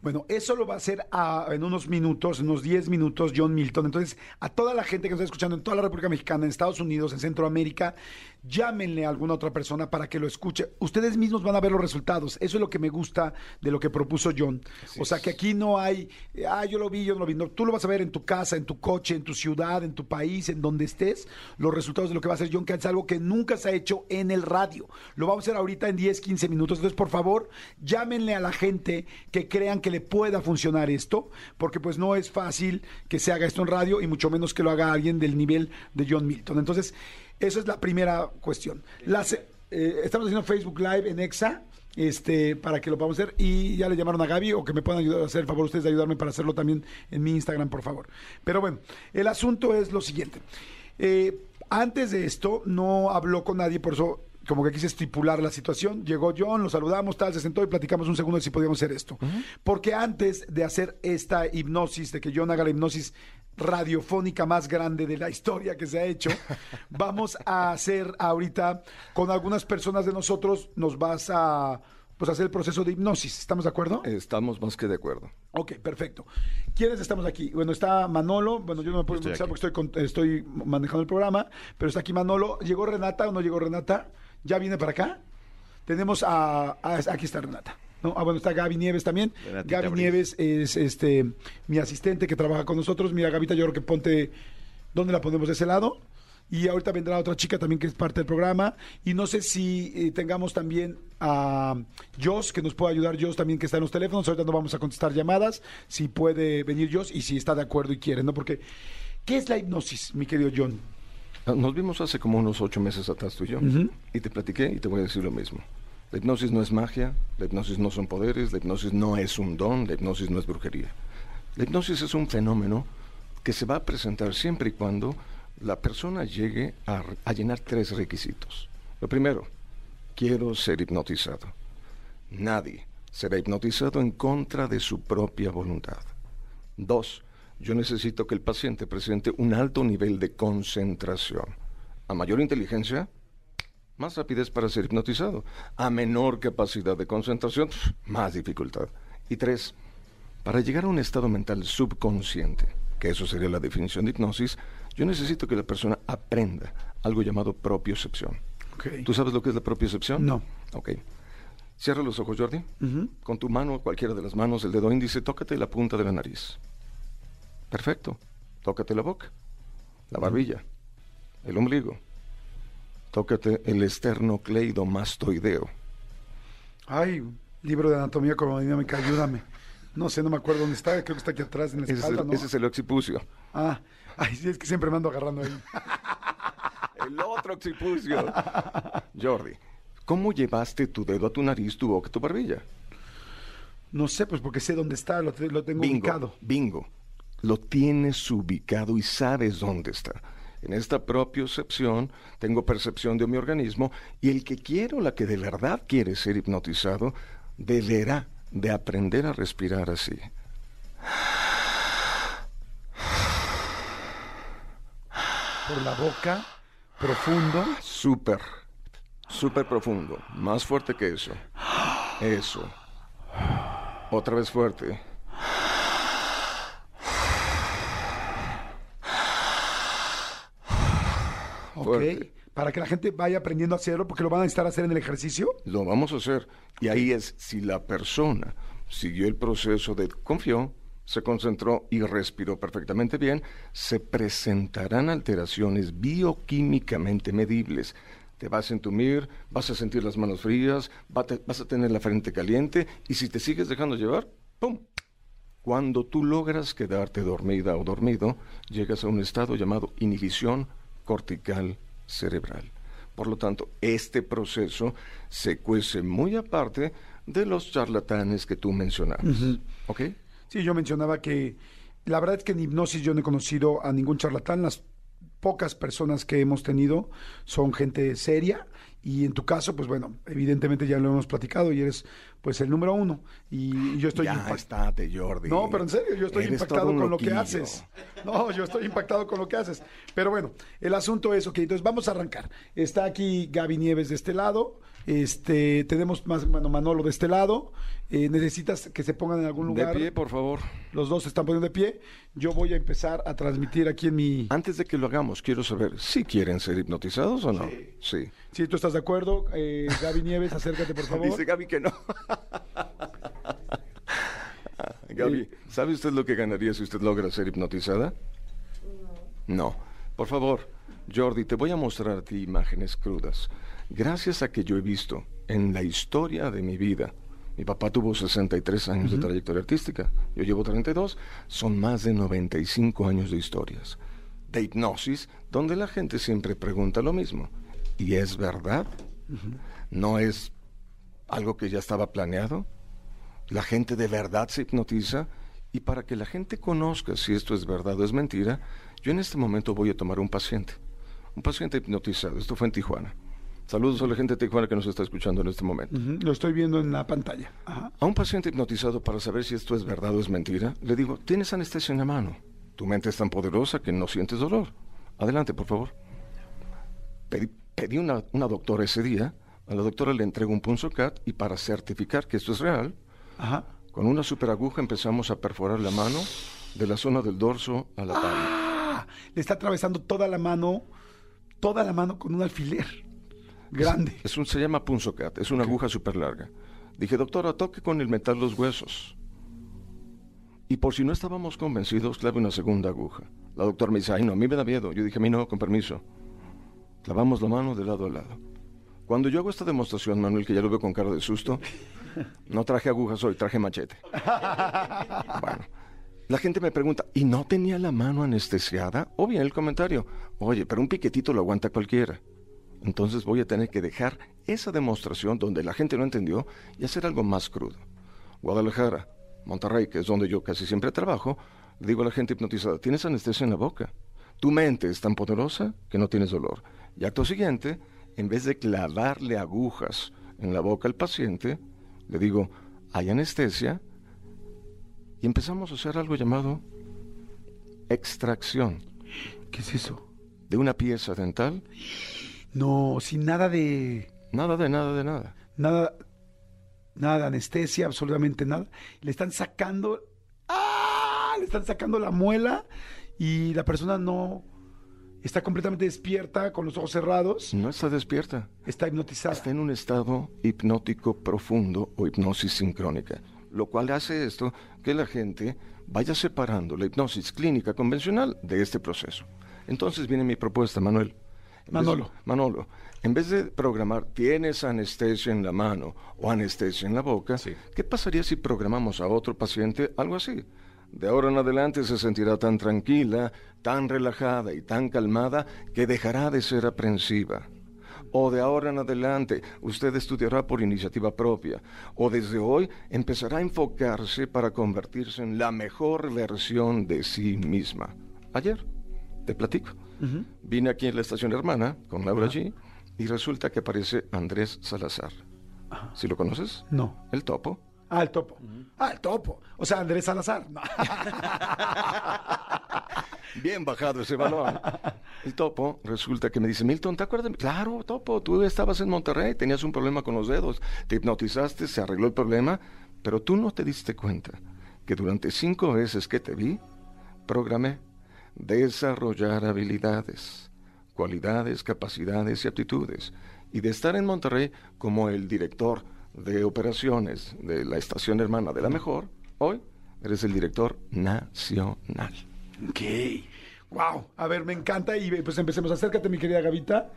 Bueno, eso lo va a hacer en unos minutos, en unos 10 minutos, John Milton. Entonces, a toda la gente que nos está escuchando en toda la República Mexicana, en Estados Unidos, en Centroamérica, llámenle a alguna otra persona para que lo escuche. Ustedes mismos van a ver los resultados. Eso es lo que me gusta de lo que propuso John. o sea, que aquí no hay, ah, yo lo vi, yo no lo vi. tú lo vas a ver en tu casa, en tu coche, en tu ciudad, en tu país, en donde estés, los resultados de lo que va a hacer John, que es algo que nunca se ha hecho en el radio. Lo vamos a hacer ahorita en 10, 15 minutos. Entonces, por favor, llámenle a la gente que crean que le pueda funcionar esto, porque pues no es fácil que se haga esto en radio y mucho menos que lo haga alguien del nivel de John Milton. Entonces, esa es la primera cuestión. Eh, estamos haciendo Facebook Live en EXA este, para que lo podamos hacer. Y ya le llamaron a Gaby o que me puedan ayudar a hacer el favor ustedes de ayudarme para hacerlo también en mi Instagram, por favor. Pero bueno, el asunto es lo siguiente. Eh, antes de esto no habló con nadie, por eso como que quise estipular la situación. Llegó John, lo saludamos, tal, se sentó y platicamos un segundo de si podíamos hacer esto. Porque antes de hacer esta hipnosis, de que John haga la hipnosis radiofónica más grande de la historia que se ha hecho, vamos a hacer ahorita con algunas personas de nosotros, nos vas a pues hacer el proceso de hipnosis. ¿Estamos de acuerdo? Estamos más que de acuerdo. Ok, perfecto. ¿Quiénes estamos aquí? Bueno, está Manolo. Bueno, yo no me puedo porque estoy, estoy manejando el programa, pero está aquí Manolo. ¿Llegó Renata o no llegó Renata? ya viene para acá. Tenemos a, aquí está Renata. ¿No? Ah, bueno, está Gaby Nieves también. Gaby Nieves es este mi asistente que trabaja con nosotros. Mira, Gavita, yo creo que ponte, ¿dónde la ponemos? De ese lado. Y ahorita vendrá otra chica también que es parte del programa. Y no sé si eh, tengamos también a Jos, que nos pueda ayudar Jos también, que está en los teléfonos. Ahorita no vamos a contestar llamadas. Si puede venir Jos y si está de acuerdo y quiere, ¿no? Porque, ¿qué es la hipnosis, mi querido John? Ah, nos vimos hace como unos ocho meses atrás tú y yo, y te platiqué y te voy a decir lo mismo. La hipnosis no es magia, la hipnosis no son poderes, la hipnosis no es un don, la hipnosis no es brujería. La hipnosis es un fenómeno que se va a presentar siempre y cuando la persona llegue a, a llenar tres requisitos. Lo primero, quiero ser hipnotizado. Nadie será hipnotizado en contra de su propia voluntad. Dos, yo necesito que el paciente presente un alto nivel de concentración. A mayor inteligencia, más rapidez para ser hipnotizado. A menor capacidad de concentración, más dificultad. Y tres, para llegar a un estado mental subconsciente, que eso sería la definición de hipnosis, yo necesito que la persona aprenda algo llamado propiocepción. ¿Tú sabes lo que es la propiocepción? No. Ok. Cierra los ojos, Jordi. Con tu mano, cualquiera de las manos, el dedo índice, tócate la punta de la nariz. Perfecto. Tócate la boca, la barbilla, el ombligo. Tócate el esternocleidomastoideo, Ay, libro de anatomía dinámica, ayúdame. No sé, no me acuerdo dónde está, creo que está aquí atrás en la Ese, es el, ¿no? ese es el occipucio. Ah, ay, es que siempre me ando agarrando ahí. El otro occipucio. Jordi, ¿cómo llevaste tu dedo a tu nariz, tu boca, tu barbilla? No sé, pues porque sé dónde está, lo, te- lo tengo Bingo, ubicado. bingo. Lo tienes ubicado y sabes dónde está. En esta propiocepción tengo percepción de mi organismo y el que quiere o la que de verdad quiere ser hipnotizado deberá de aprender a respirar así. Por la boca, profundo. Súper, súper profundo. Más fuerte que eso. Eso. Otra vez fuerte. Ok. Para que la gente vaya aprendiendo a hacerlo, porque lo van a necesitar hacer en el ejercicio. Lo vamos a hacer. Y ahí es si la persona siguió el proceso de confió, se concentró y respiró perfectamente bien, se presentarán alteraciones bioquímicamente medibles. Te vas a entumir, vas a sentir las manos frías, vas a tener la frente caliente y si te sigues dejando llevar, ¡pum! Cuando tú logras quedarte dormida o dormido, llegas a un estado llamado inhibición cortical cerebral. Por lo tanto, este proceso se cuece muy aparte de los charlatanes que tú mencionabas. ¿Ok? Sí, yo mencionaba que la verdad es que en hipnosis yo no he conocido a ningún charlatán. Las pocas personas que hemos tenido son gente seria y en tu caso, pues bueno, evidentemente ya lo hemos platicado y eres pues el número uno y yo estoy ya impact- estate, Jordi. No, pero en serio, yo estoy Eres impactado con lo que haces. No, yo estoy impactado con lo que haces. Pero bueno, el asunto es, ok, entonces vamos a arrancar. Está aquí Gaby Nieves de este lado, este, tenemos más bueno, Manolo de este lado. Eh, necesitas que se pongan en algún De lugar. pie, por favor. Los dos se están poniendo de pie. Yo voy a empezar a transmitir aquí en mi... Antes de que lo hagamos, quiero saber si quieren ser hipnotizados o no. Sí. Si tú estás de acuerdo, eh, Gaby Nieves, acércate por favor. Dice Gaby que no. Gaby, ¿sabe usted lo que ganaría si usted logra ser hipnotizada? No. Por favor, Jordi, te voy a mostrar a ti imágenes crudas. Gracias a que yo he visto en la historia de mi vida, mi papá tuvo 63 años de trayectoria artística, yo llevo 32, son más de 95 años de historias, de hipnosis, donde la gente siempre pregunta lo mismo. ¿Y es verdad? ¿No es algo que ya estaba planeado? La gente de verdad se hipnotiza y para que la gente conozca si esto es verdad o es mentira, yo en este momento voy a tomar un paciente, un paciente hipnotizado. Esto fue en Tijuana. Saludos a la gente de Tijuana que nos está escuchando en este momento. Lo estoy viendo en la pantalla. Ajá. A un paciente hipnotizado para saber si esto es verdad o es mentira, le digo, tienes anestesia en la mano. Tu mente es tan poderosa que no sientes dolor. Adelante, por favor. Pedí, pedí una, una doctora ese día. A la doctora le entrego un punzocat y para certificar que esto es real, Ajá. con una super aguja empezamos a perforar la mano de la zona del dorso a la palma. Ah, le está atravesando toda la mano, toda la mano con un alfiler grande. Es un, se llama punzocat, es una aguja súper larga. Dije, doctora, toque con el metal los huesos. Y por si no estábamos convencidos, clave una segunda aguja. La doctora me dice, ay no, a mí me da miedo. Yo dije, a mí no, con permiso. Clavamos la mano de lado a lado. Cuando yo hago esta demostración, Manuel, que ya lo veo con cara de susto, no traje agujas hoy, traje machete. Bueno, la gente me pregunta, ¿y no tenía la mano anestesiada? O bien el comentario, oye, pero un piquetito lo aguanta cualquiera. Entonces voy a tener que dejar esa demostración donde la gente no entendió y hacer algo más crudo. Guadalajara, Monterrey, que es donde yo casi siempre trabajo, le digo a la gente hipnotizada, tienes anestesia en la boca. Tu mente es tan poderosa que no tienes dolor. Y acto siguiente, en vez de clavarle agujas en la boca al paciente, le digo, hay anestesia, y empezamos a hacer algo llamado extracción ¿Qué es eso? de una pieza dental. No, sin nada de Nada de nada de nada. nada nada de anestesia, absolutamente nada. Le están sacando ¡Ah! Le están sacando la muela y la persona no está completamente despierta con los ojos cerrados, No está despierta. está hipnotizada. Está en un estado hipnótico profundo o hipnosis sincrónica, lo cual hace esto que la gente vaya separando la hipnosis clínica convencional de este proceso. Entonces viene mi propuesta, Manuel. Manolo. Manolo, en vez de programar tienes anestesia en la mano o anestesia en la boca, ¿qué pasaría si programamos a otro paciente algo así? De ahora en adelante se sentirá tan tranquila, tan relajada y tan calmada que dejará de ser aprensiva. O de ahora en adelante usted estudiará por iniciativa propia. O desde hoy empezará a enfocarse para convertirse en la mejor versión de sí misma. Ayer, te platico. Vine aquí en la estación hermana con Laura G y resulta que aparece Andrés Salazar. ¿Sí lo conoces? No. El topo. Ah, el topo. Ah, el topo. O sea, Andrés Salazar. Bien bajado ese balón. El topo resulta que me dice, Milton, ¿te acuerdas? Claro, topo, tú estabas en Monterrey, tenías un problema con los dedos, te hipnotizaste, se arregló el problema, pero tú no te diste cuenta que durante cinco veces que te vi, programé desarrollar habilidades, cualidades, capacidades y aptitudes, y de estar en Monterrey como el director de operaciones de la estación hermana de la mejor, hoy eres el director nacional. Ok. Wow. A ver, me encanta y pues empecemos. Acércate, mi querida Gavita.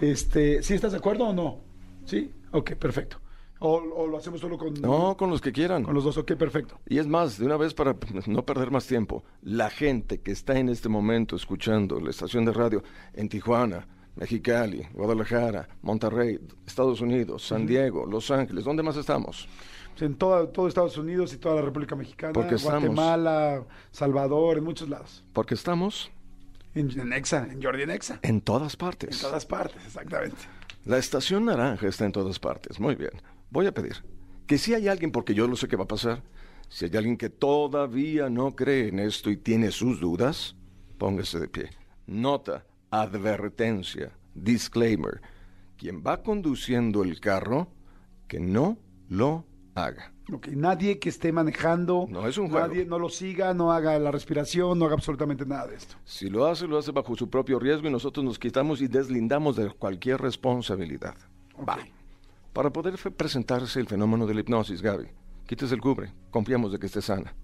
Este, ¿sí estás de acuerdo o no? ¿Sí? Ok, perfecto. O, lo hacemos solo con... No, con los que quieran. Con los dos, ok, perfecto. Y es más, de una vez para no perder más tiempo, la gente que está en este momento escuchando la estación de radio en Tijuana, Mexicali, Guadalajara, Monterrey, Estados Unidos, San Diego, Los Ángeles, ¿dónde más estamos? En todo, todo Estados Unidos y toda la República Mexicana, Porque Guatemala, Salvador, en muchos lados. Porque estamos en, en Exa, en Jordi en Exa. En todas partes. En todas partes, exactamente. La estación naranja está en todas partes. Muy bien. Voy a pedir que si hay alguien, porque yo no sé qué va a pasar, si hay alguien que todavía no cree en esto y tiene sus dudas, póngase de pie. Nota advertencia, disclaimer, quien va conduciendo el carro, que no lo haga. nadie que esté manejando, no es un nadie no lo siga, no haga la respiración, no haga absolutamente nada de esto. Si lo hace, lo hace bajo su propio riesgo y nosotros nos quitamos y deslindamos de cualquier responsabilidad. Va. Para poder presentarse el fenómeno de la hipnosis, Gaby, quítese el cubre, confiamos de que esté sana.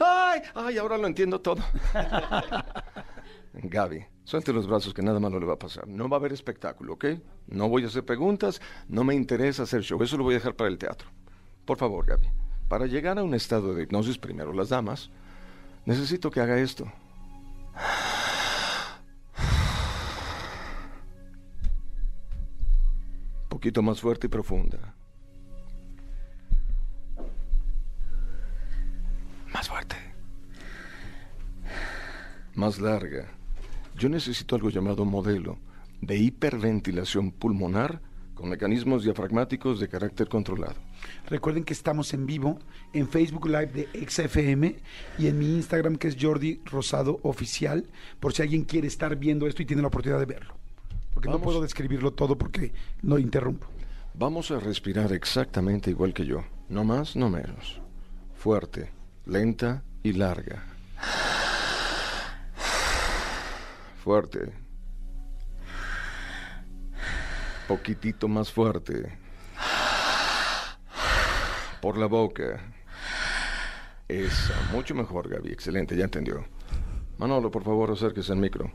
¡Ay! ¡Ay! Ahora lo entiendo todo. Gaby, suelte los brazos que nada malo le va a pasar. No va a haber espectáculo, ¿ok? No voy a hacer preguntas, no me interesa hacer show, eso lo voy a dejar para el teatro. Por favor, Gaby, para llegar a un estado de hipnosis, primero las damas, necesito que haga esto. Poquito más fuerte y profunda. Más fuerte. Más larga yo necesito algo llamado modelo de hiperventilación pulmonar con mecanismos diafragmáticos de carácter controlado. Recuerden que estamos en vivo en Facebook Live de XFM y en mi Instagram que es Jordi Rosado Oficial, por si alguien quiere estar viendo esto y tiene la oportunidad de verlo. Porque no puedo describirlo todo porque lo interrumpo. Vamos a respirar exactamente igual que yo, no más, no menos. Fuerte, lenta y larga. Fuerte. Poquitito más fuerte. Por la boca. Esa, mucho mejor, Gaby. Excelente, ya entendió. Manolo, por favor, acérquese al micro.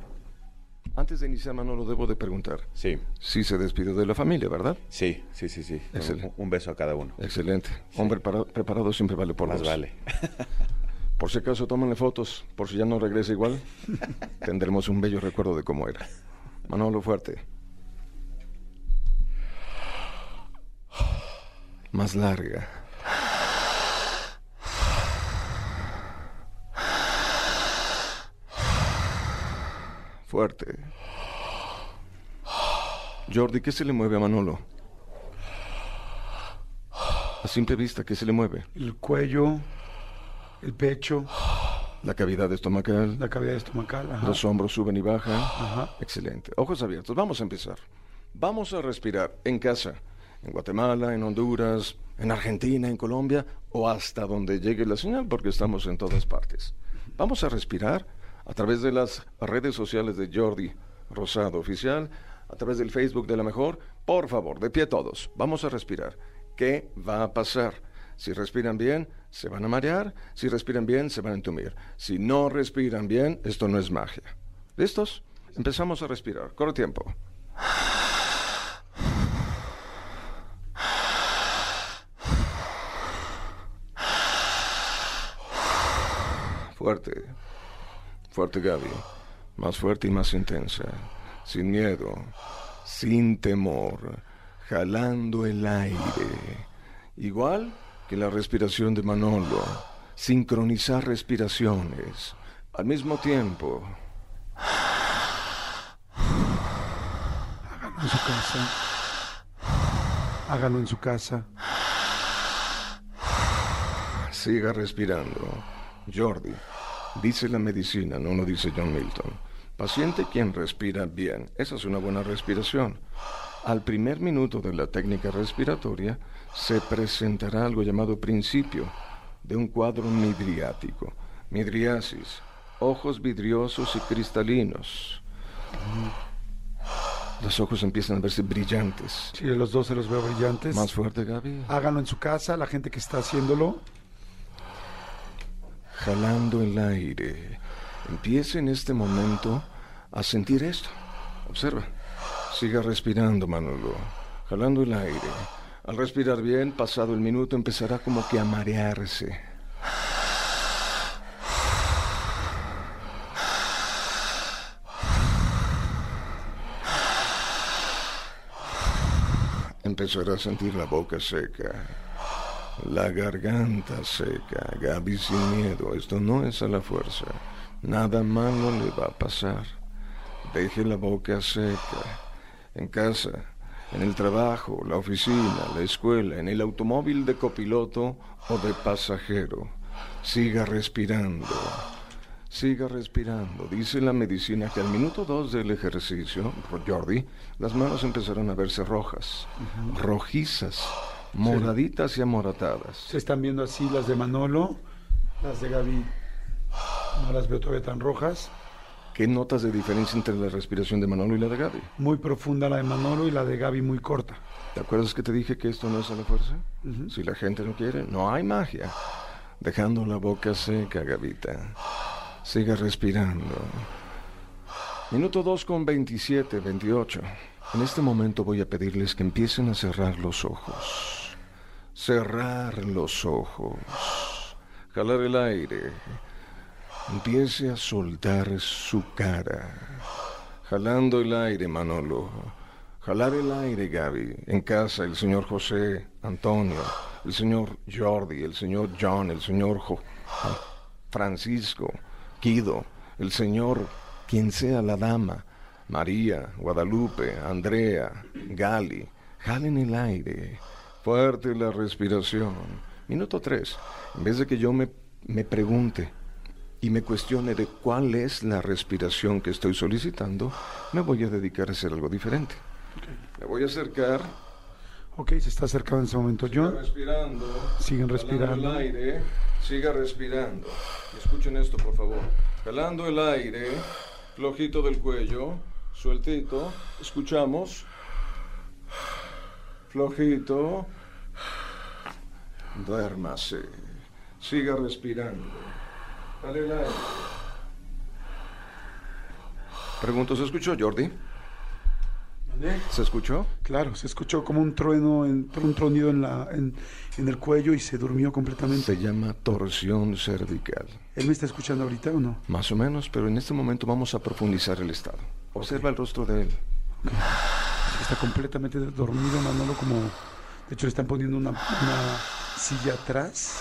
Antes de iniciar, Manolo, debo de preguntar. Sí. Sí se despidió de la familia, ¿verdad? Sí, sí, sí, sí. Un, beso a cada uno. Excelente. Hombre preparado siempre vale por Más vale. Por si acaso, tómenle fotos, por si ya no regresa igual. tendremos un bello recuerdo de cómo era. Manolo, fuerte. Más larga. Fuerte. Jordi, ¿qué se le mueve a Manolo? A simple vista, ¿qué se le mueve? El cuello, el pecho. La cavidad estomacal. La cavidad estomacal, ajá. Los hombros suben y bajan. Ajá. Excelente. Ojos abiertos. Vamos a empezar. Vamos a respirar en casa, en Guatemala, en Honduras, en Argentina, en Colombia o hasta donde llegue la señal porque estamos en todas partes. Vamos a respirar a través de las redes sociales de Jordi Rosado Oficial, a través del Facebook de la Mejor. Por favor, de pie todos. Vamos a respirar. ¿Qué va a pasar? Si respiran bien, se van a marear. Si respiran bien, se van a entumir. Si no respiran bien, esto no es magia. ¿Listos? Empezamos a respirar. Corre tiempo. Fuerte. Fuerte, Gaby. Más fuerte y más intensa. Sin miedo. Sin temor. Jalando el aire. Igual que la respiración de Manolo. Sincronizar respiraciones. Al mismo tiempo. Hágalo en su casa. Hágalo en su casa. Siga respirando. Jordi, dice la medicina, no lo dice John Milton. Paciente quien respira bien. Esa es una buena respiración. Al primer minuto de la técnica respiratoria se presentará algo llamado principio de un cuadro midriático. Midriasis, ojos vidriosos y cristalinos. Los ojos empiezan a verse brillantes. Sí, los dos se los veo brillantes. Más fuerte, Gaby. Háganlo en su casa, la gente que está haciéndolo. Jalando el aire. Empiece en este momento a sentir esto. Observa. Siga respirando, Manolo. Jalando el aire. Al respirar bien, pasado el minuto, empezará como que a marearse. Empezará a sentir la boca seca, la garganta seca. Gaby sin miedo, esto no es a la fuerza. Nada malo le va a pasar. Deje la boca seca. En casa, en el trabajo, la oficina, la escuela, en el automóvil de copiloto o de pasajero. Siga respirando. Siga respirando. Dice la medicina que al minuto dos del ejercicio, Jordi, las manos empezarán a verse rojas, rojizas, moraditas y amoratadas. Se están viendo así las de Manolo, las de Gaby. No las veo todavía tan rojas. ¿Qué notas de diferencia entre la respiración de Manolo y la de Gaby? Muy profunda la de Manolo y la de Gaby muy corta. ¿Te acuerdas que te dije que esto no es a la fuerza? Si la gente no quiere, no hay magia. Dejando la boca seca, Gavita. Siga respirando. Minuto 2 con 27, 28. En este momento voy a pedirles que empiecen a cerrar los ojos. Cerrar los ojos. Jalar el aire. Empiece a soltar su cara. Jalando el aire, Manolo. Jalar el aire, Gaby. En casa, el señor José, Antonio, el señor Jordi, el señor John, el señor Jo- Francisco, Guido, el señor, quien sea la dama, María, Guadalupe, Andrea, Gali. Jalen el aire. Fuerte la respiración. Minuto tres. En vez de que yo me, me pregunte y me cuestione de cuál es la respiración que estoy solicitando, me voy a dedicar a hacer algo diferente. Me voy a acercar. Ok, se está acercando en ese momento John. respirando. Siguen respirando. el aire. Siga respirando. Escuchen esto, por favor. Jalando el aire. Flojito del cuello. Sueltito. Escuchamos. Flojito. Duérmase. Siga respirando. Dale el aire. Pregunto, ¿se escuchó, Jordi? ¿Se escuchó? Claro, se escuchó como un trueno, en- un tronido en, la, en, en el cuello y se durmió completamente. Se llama torsión cervical. ¿Él me está escuchando ahorita o no? Más o menos, pero en este momento vamos a profundizar el estado. Observa el rostro de él. Está completamente dormido, Manolo, como... De hecho, le están poniendo una, una silla atrás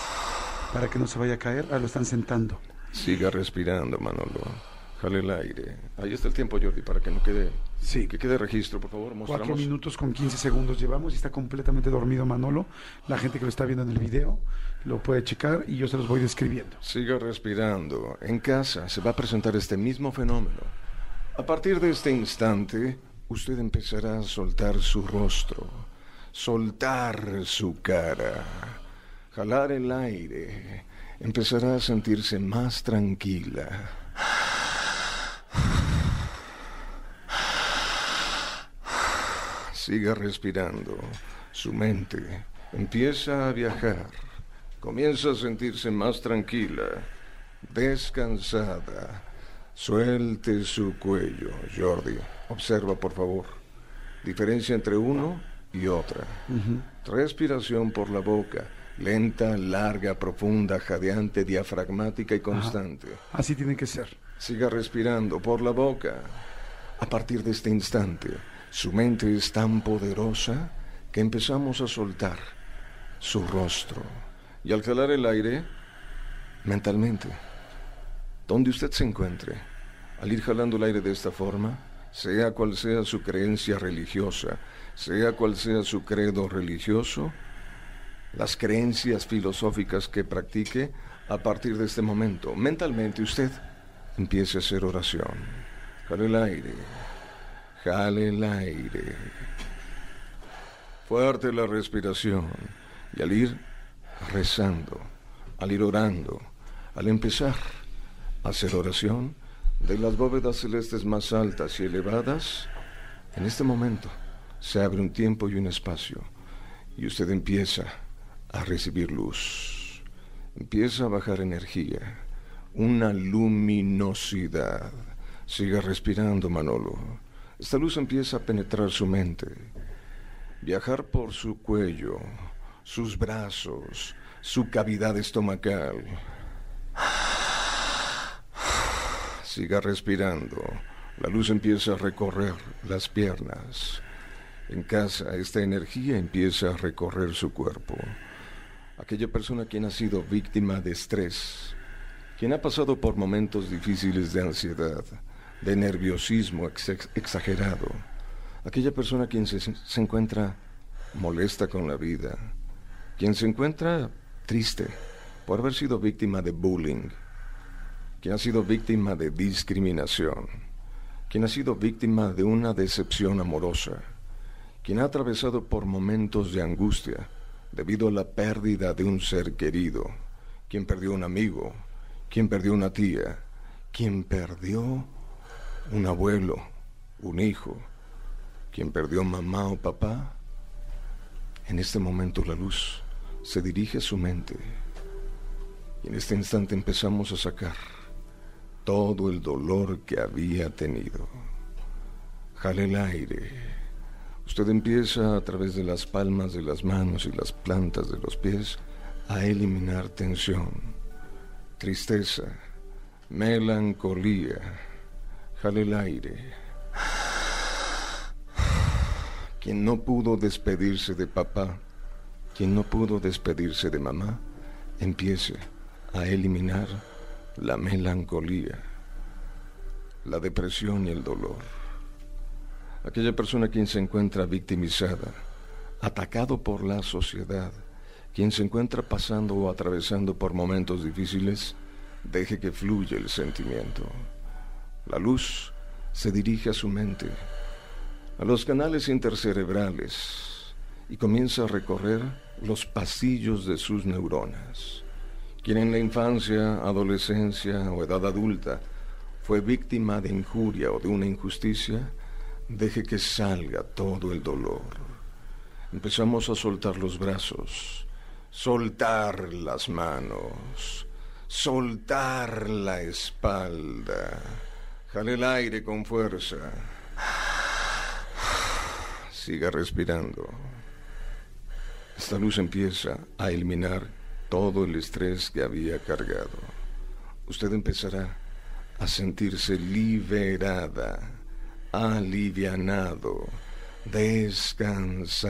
para que no se vaya a caer. Ah, lo están sentando. Siga respirando, Manolo. Jale el aire. Ahí está el tiempo, Jordi, para que no quede... Sí. Que quede registro, por favor. Cuatro Mostramos. minutos con 15 segundos llevamos y está completamente dormido Manolo. La gente que lo está viendo en el video lo puede checar y yo se los voy describiendo. Siga respirando. En casa se va a presentar este mismo fenómeno. A partir de este instante, usted empezará a soltar su rostro, soltar su cara, jalar el aire. Empezará a sentirse más tranquila. Siga respirando. Su mente empieza a viajar. Comienza a sentirse más tranquila, descansada. Suelte su cuello, Jordi. Observa, por favor. Diferencia entre uno y otra. Respiración por la boca. Lenta, larga, profunda, jadeante, diafragmática y constante. Así tiene que ser. Siga respirando por la boca. A partir de este instante, su mente es tan poderosa que empezamos a soltar su rostro. Y al jalar el aire, mentalmente, donde usted se encuentre, al ir jalando el aire de esta forma, sea cual sea su creencia religiosa, sea cual sea su credo religioso, las creencias filosóficas que practique, a partir de este momento, mentalmente usted empiece a hacer oración. Jale el aire, jale el aire. Fuerte la respiración. Y al ir rezando, al ir orando, al empezar a hacer oración, de las bóvedas celestes más altas y elevadas, en este momento se abre un tiempo y un espacio y usted empieza a recibir luz, empieza a bajar energía, una luminosidad. Siga respirando, Manolo. Esta luz empieza a penetrar su mente, viajar por su cuello, sus brazos, su cavidad estomacal. Siga respirando. La luz empieza a recorrer las piernas. En casa, esta energía empieza a recorrer su cuerpo. Aquella persona quien ha sido víctima de estrés, quien ha pasado por momentos difíciles de ansiedad, de nerviosismo exagerado, aquella persona quien se, se encuentra molesta con la vida, quien se encuentra triste por haber sido víctima de bullying, quien ha sido víctima de discriminación, quien ha sido víctima de una decepción amorosa, quien ha atravesado por momentos de angustia debido a la pérdida de un ser querido, quien perdió un amigo, quien perdió una tía, quien perdió un abuelo, un hijo, quien perdió mamá o papá. En este momento la luz se dirige a su mente y en este instante empezamos a sacar todo el dolor que había tenido. Jale el aire. Usted empieza a través de las palmas de las manos y las plantas de los pies a eliminar tensión, tristeza, melancolía. Jale el aire. Quien no pudo despedirse de papá, quien no pudo despedirse de mamá, empiece a eliminar la melancolía, la depresión y el dolor. Aquella persona quien se encuentra victimizada, atacado por la sociedad, quien se encuentra pasando o atravesando por momentos difíciles, deje que fluya el sentimiento. La luz se dirige a su mente, a los canales intercerebrales, y comienza a recorrer los pasillos de sus neuronas. Quien en la infancia, adolescencia o edad adulta fue víctima de injuria o de una injusticia, deje que salga todo el dolor. Empezamos a soltar los brazos, soltar las manos, soltar la espalda. Jale el aire con fuerza. Siga respirando. Esta luz empieza a eliminar todo el estrés que había cargado. Usted empezará a sentirse liberada, alivianado, descansada.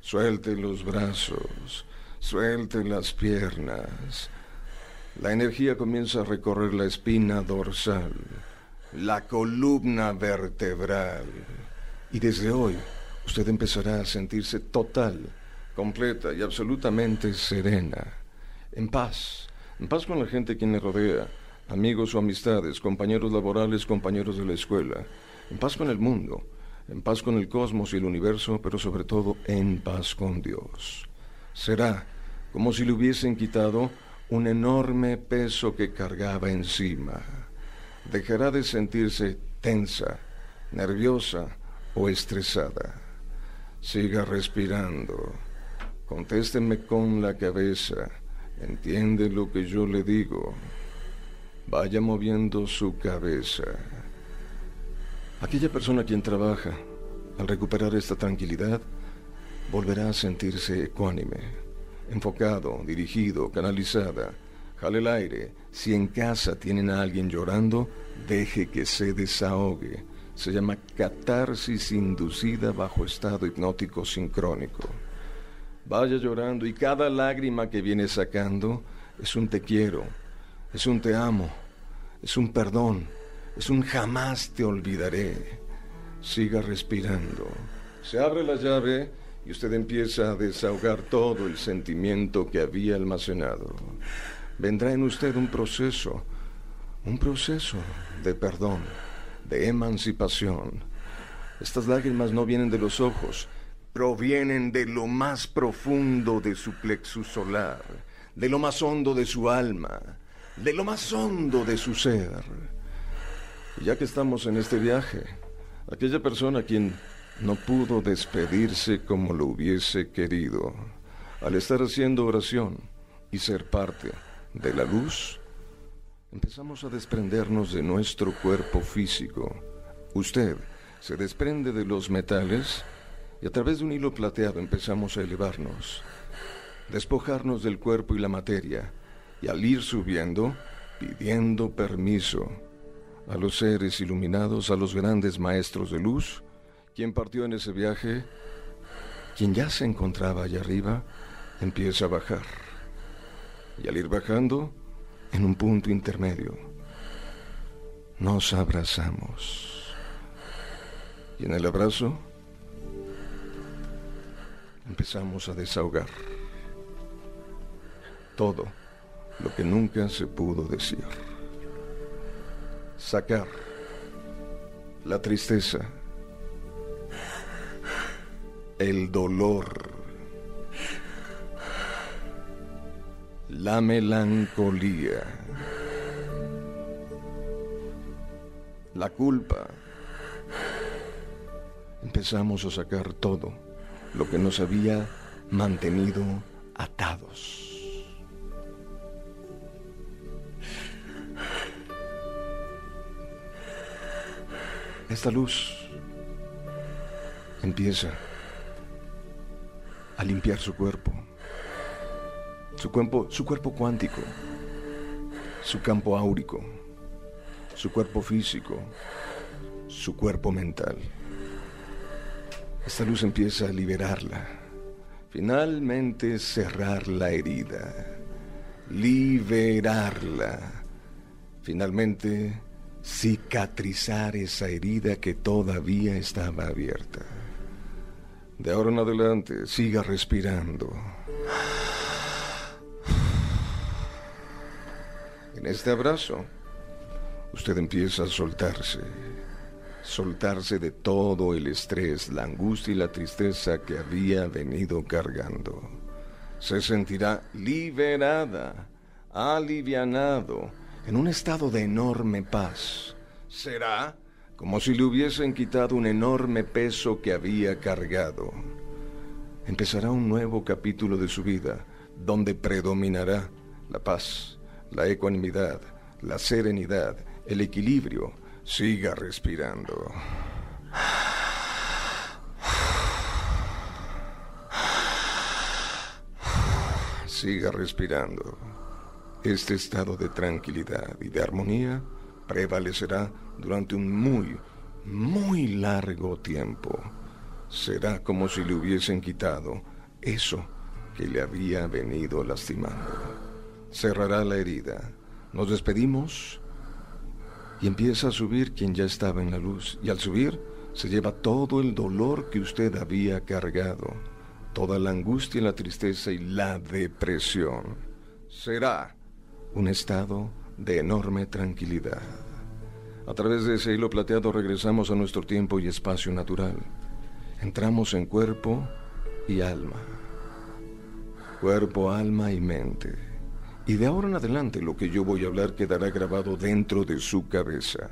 Suelte los brazos, suelte las piernas. La energía comienza a recorrer la espina dorsal, la columna vertebral. Y desde hoy usted empezará a sentirse total, completa y absolutamente serena, en paz, en paz con la gente quien le rodea, amigos o amistades, compañeros laborales, compañeros de la escuela, en paz con el mundo, en paz con el cosmos y el universo, pero sobre todo en paz con Dios. Será como si le hubiesen quitado un enorme peso que cargaba encima. Dejará de sentirse tensa, nerviosa o estresada. Siga respirando. Contésteme con la cabeza. ¿Entiende lo que yo le digo? Vaya moviendo su cabeza. Aquella persona quien trabaja, al recuperar esta tranquilidad, volverá a sentirse ecuánime, enfocado, dirigido, canalizada. Jale el aire. Si en casa tienen a alguien llorando, deje que se desahogue. Se llama catarsis inducida bajo estado hipnótico sincrónico. Vaya llorando y cada lágrima que viene sacando es un te quiero, es un te amo, es un perdón, es un jamás te olvidaré. Siga respirando. Se abre la llave y usted empieza a desahogar todo el sentimiento que había almacenado. Vendrá en usted un proceso, un proceso de perdón, de emancipación. Estas lágrimas no vienen de los ojos, provienen de lo más profundo de su plexus solar, de lo más hondo de su alma, de lo más hondo de su ser. Y ya que estamos en este viaje, aquella persona quien no pudo despedirse como lo hubiese querido, al estar haciendo oración y ser parte de la luz, empezamos a desprendernos de nuestro cuerpo físico. Usted se desprende de los metales y a través de un hilo plateado empezamos a elevarnos, despojarnos del cuerpo y la materia, y al ir subiendo, pidiendo permiso a los seres iluminados, a los grandes maestros de luz, quien partió en ese viaje, quien ya se encontraba allá arriba, empieza a bajar. Y al ir bajando, en un punto intermedio, nos abrazamos. Y en el abrazo, empezamos a desahogar todo lo que nunca se pudo decir. Sacar la tristeza, el dolor, la melancolía, la culpa. Empezamos a sacar todo lo que nos había mantenido atados. Esta luz empieza a limpiar su cuerpo, su cuerpo, su cuerpo cuántico, su campo áurico, su cuerpo físico, su cuerpo mental. Esta luz empieza a liberarla. Finalmente cerrar la herida. Liberarla. Finalmente cicatrizar esa herida que todavía estaba abierta. De ahora en adelante, siga respirando. En este abrazo, usted empieza a soltarse soltarse de todo el estrés, la angustia y la tristeza que había venido cargando. Se sentirá liberada, alivianado, en un estado de enorme paz. Será como si le hubiesen quitado un enorme peso que había cargado. Empezará un nuevo capítulo de su vida, donde predominará la paz, la ecuanimidad, la serenidad, el equilibrio, Siga respirando. Siga respirando. Este estado de tranquilidad y de armonía prevalecerá durante un muy, muy largo tiempo. Será como si le hubiesen quitado eso que le había venido lastimando. Cerrará la herida. Nos despedimos y empieza a subir quien ya estaba en la luz. Y al subir se lleva todo el dolor que usted había cargado, toda la angustia, la tristeza y la depresión. Será un estado de enorme tranquilidad. A través de ese hilo plateado regresamos a nuestro tiempo y espacio natural. Entramos en cuerpo y alma. Cuerpo, alma y mente. Y de ahora en adelante lo que yo voy a hablar quedará grabado dentro de su cabeza.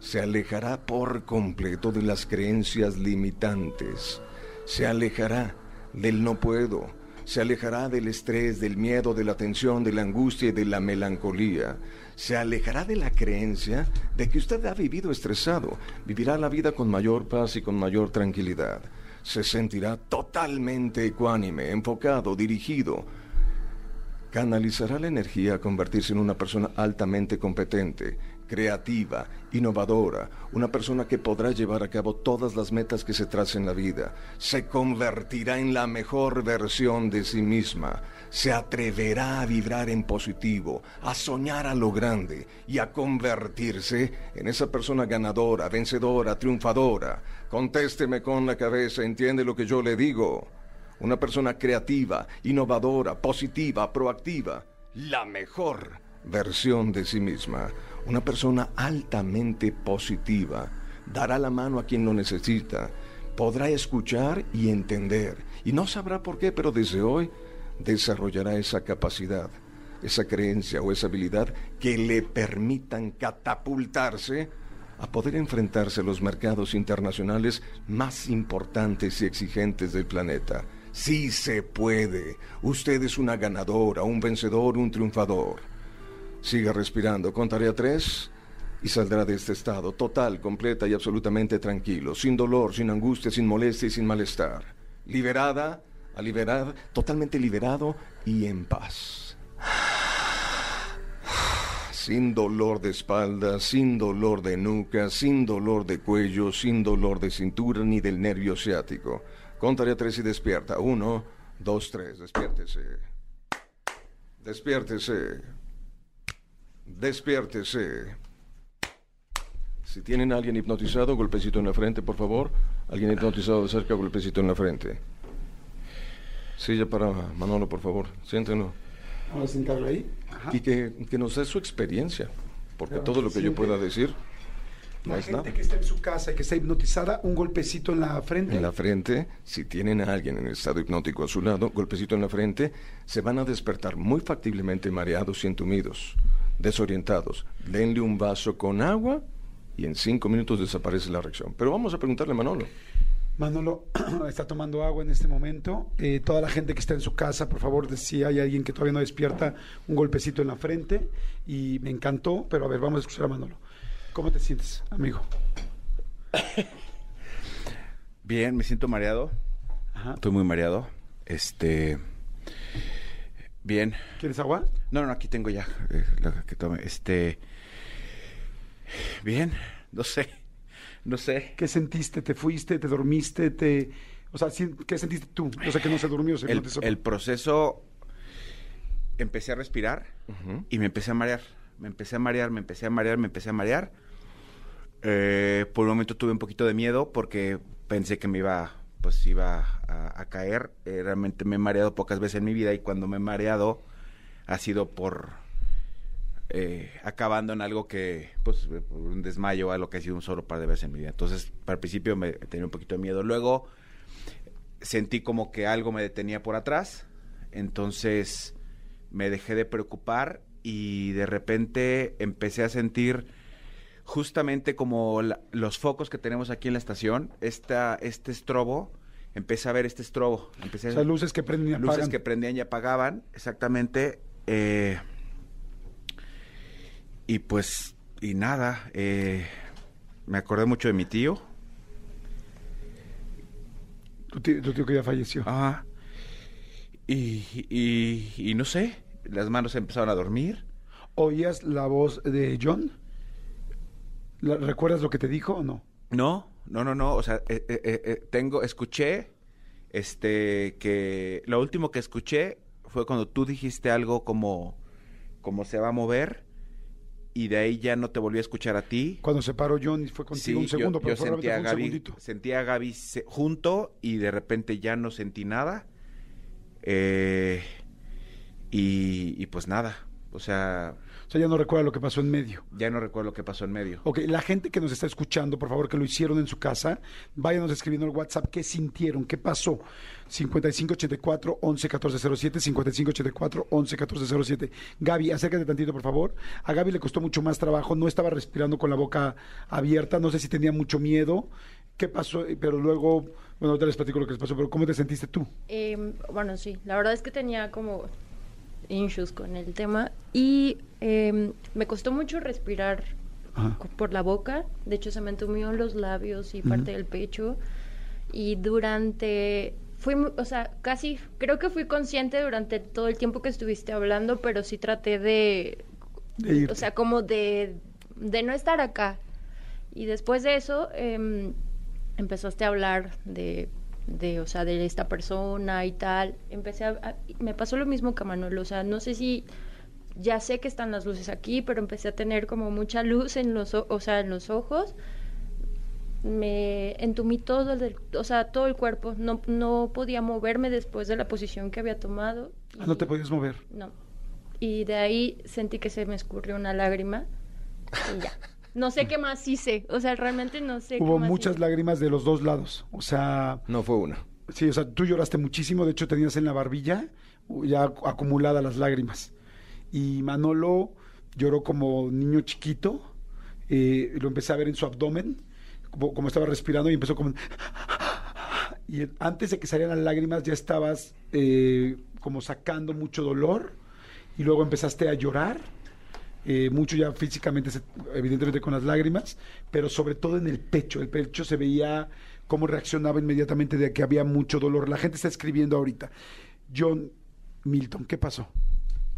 Se alejará por completo de las creencias limitantes. Se alejará del no puedo, Se alejará del estrés, del miedo, de la tensión, de la angustia y de la melancolía. Se alejará de la creencia de que usted ha vivido estresado. Vivirá la vida con mayor paz y con mayor tranquilidad. Se sentirá totalmente ecuánime, enfocado, dirigido. Canalizará la energía a convertirse en una persona altamente competente creativa, innovadora, una persona que podrá llevar a cabo todas las metas que se trace en la vida, se convertirá en la mejor versión de sí misma, se atreverá a vibrar en positivo, a soñar a lo grande y a convertirse en esa persona ganadora, vencedora, triunfadora. Contésteme con la cabeza, entiende lo que yo le digo. Una persona creativa, innovadora, positiva, proactiva, la mejor versión de sí misma. Una persona altamente positiva dará la mano a quien lo necesita, podrá escuchar y entender, y no sabrá por qué, pero desde hoy desarrollará esa capacidad, esa creencia o esa habilidad que le permitan catapultarse a poder enfrentarse a los mercados internacionales más importantes y exigentes del planeta. Sí se puede. Usted es una ganadora, un vencedor, un triunfador. Siga respirando. Contaré a tres y saldrá de este estado total, completa y absolutamente tranquilo, sin dolor, sin angustia, sin molestia y sin malestar. Liberada, a liberar, totalmente liberado y en paz. Sin dolor de espalda, sin dolor de nuca, sin dolor de cuello, sin dolor de cintura ni del nervio ciático. Contaré a tres y despierta. Uno, dos, tres. Despiértese. Despiértese. Despiértese. Si tienen a alguien hipnotizado, golpecito en la frente, por favor. Alguien hipnotizado de cerca, golpecito en la frente. Silla para Manolo, por favor. Siéntenlo. Vamos a sentarlo ahí. Y que, nos dé su experiencia. Porque todo lo que yo pueda decir la gente que está en su casa y que está hipnotizada, un golpecito en la frente. En la frente, si tienen a alguien en estado hipnótico a su lado, golpecito en la frente, se van a despertar muy factiblemente mareados y entumidos desorientados. Denle un vaso con agua y en cinco minutos desaparece la reacción. Pero vamos a preguntarle a Manolo. Manolo está tomando agua en este momento. Eh, toda la gente que está en su casa, por favor, si hay alguien que todavía no despierta, un golpecito en la frente. Y me encantó, pero a ver, vamos a escuchar a Manolo. ¿Cómo te sientes, amigo? Bien, me siento mareado. Estoy muy mareado. Este. Bien. ¿Quieres agua? No, no, aquí tengo ya eh, que tome. Este. Bien, no sé. No sé. ¿Qué sentiste? ¿Te fuiste? ¿Te dormiste? ¿Te.? O sea, ¿qué sentiste tú? O sea, que no se durmió. Se el, el proceso. Empecé a respirar y me empecé a marear. Me empecé a marear, me empecé a marear, me empecé a marear. Eh, por un momento tuve un poquito de miedo porque pensé que me iba pues iba a, caer. Eh, realmente me he mareado pocas veces en mi vida y cuando me he mareado ha sido por eh, acabando en algo que, pues, un desmayo, algo que ha sido un solo par de veces en mi vida. Entonces, al principio me tenía un poquito de miedo. Luego sentí como que algo me detenía por atrás. Entonces me dejé de preocupar y de repente empecé a sentir justamente como los focos que tenemos aquí en la estación, esta, este estrobo, empecé a ver este estrobo. Empecé o sea, luces que prendían y apagaban. Luces que prendían y apagaban, exactamente. Eh, y pues, y nada, eh, me acordé mucho de mi tío. Tu tío, que ya falleció. Ajá. Y, y, y no sé, las manos empezaron a dormir. ¿Oías la voz de John? ¿Recuerdas lo que te dijo o no? No, no, no, no. O sea, eh, eh, eh, tengo, escuché, este, que lo último que escuché fue cuando tú dijiste algo como, como se va a mover y de ahí ya no te volví a escuchar a ti. Cuando se paró John y fue contigo un segundo, pero yo sentía a Gaby, sentía a Gaby junto y de repente ya no sentí nada. y, y pues nada, o sea, sea, ya no recuerda lo que pasó en medio. Ya no recuerdo lo que pasó en medio. Ok, la gente que nos está escuchando, por favor, que lo hicieron en su casa, váyanos escribiendo el WhatsApp qué sintieron, qué pasó. 5584 111407 5584 111407 Gaby, acércate tantito, por favor. A Gaby le costó mucho más trabajo, no estaba respirando con la boca abierta, no sé si tenía mucho miedo. ¿Qué pasó? Pero luego, bueno, te les platico lo que les pasó, pero ¿cómo te sentiste tú? Em, bueno, sí, la verdad es que tenía como issues con el tema y em, me costó mucho respirar por la boca. De hecho, se me entumieron los labios y parte del pecho. Y durante fui, o sea, casi, creo que fui consciente durante todo el tiempo que estuviste hablando, pero sí traté de, o sea, como de, de no estar acá. Y después de eso, eh, empezaste a hablar de, de, o sea, de esta persona y tal. Empecé a, me pasó lo mismo que a Manuel, o sea, no sé si ya sé que están las luces aquí, pero empecé a tener como mucha luz en los, o sea, en los ojos. Me entumí todo el, o sea, todo el cuerpo. No, no podía moverme después de la posición que había tomado. Ah, ¿No te podías mover? No. Y de ahí sentí que se me escurrió una lágrima y ya. No sé qué más hice, o sea, realmente no sé. Hubo muchas lágrimas de los dos lados, o sea... No fue una. Sí, o sea, tú lloraste muchísimo, de hecho tenías en la barbilla ya acumuladas las lágrimas. Y Manolo lloró como niño chiquito, eh, lo empecé a ver en su abdomen, como, estaba respirando y empezó como... Y antes de que salieran las lágrimas ya estabas eh, como sacando mucho dolor y luego empezaste a llorar eh, mucho ya físicamente, evidentemente con las lágrimas, pero sobre todo en el pecho. El pecho se veía cómo reaccionaba inmediatamente de que había mucho dolor. La gente está escribiendo ahorita. John Milton, ¿qué pasó?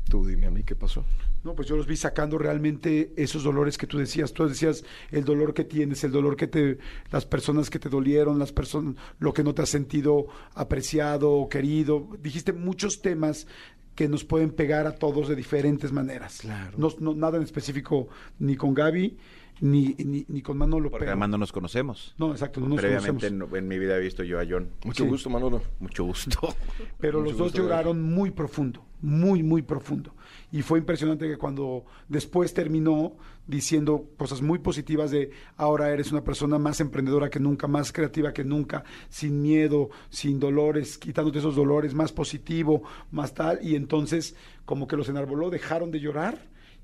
Tú dime a mí qué pasó. No, pues yo los vi sacando realmente esos dolores que tú decías. Tú decías el dolor que tienes, el dolor que te, las personas que te dolieron, las personas, lo que no te has sentido apreciado o querido. Dijiste muchos temas que nos pueden pegar a todos de diferentes maneras. Claro. No, nada en específico ni con Gaby ni, ni, con Manolo. Porque además no nos conocemos. No, exacto, no nos Previamente En, mi vida he visto yo a John. Mucho gusto, Manolo. Mucho gusto. Pero los dos lloraron muy profundo, muy, muy profundo. Y fue impresionante que cuando después terminó diciendo cosas muy positivas de ahora eres una persona más emprendedora que nunca, más creativa que nunca, sin miedo, sin dolores, quitándote esos dolores, más positivo, más tal. Y entonces como que los enarboló, dejaron de llorar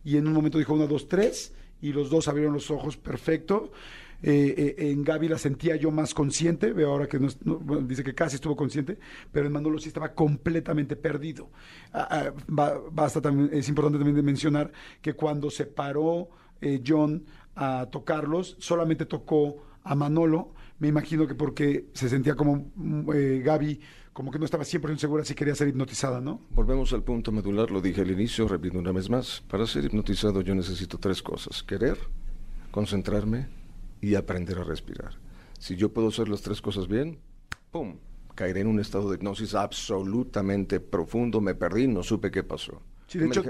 y en un momento dijo una, dos, tres y los dos abrieron los ojos perfecto. Eh, eh, en Gaby la sentía yo más consciente, veo ahora que no, dice que casi estuvo consciente, pero en Manolo sí estaba completamente perdido. Ah, ah, basta también, es importante también mencionar que cuando se paró eh, John a tocarlos, solamente tocó a Manolo, me imagino que porque se sentía como eh, Gaby, como que no estaba siempre segura si quería ser hipnotizada, ¿no? Volvemos al punto medular, lo dije al inicio, repito una vez más, para ser hipnotizado yo necesito tres cosas, querer, concentrarme y aprender a respirar. Si yo puedo hacer las tres cosas bien, ¡pum! Caeré en un estado de hipnosis absolutamente profundo, me perdí, no supe qué pasó. Sí, de hecho,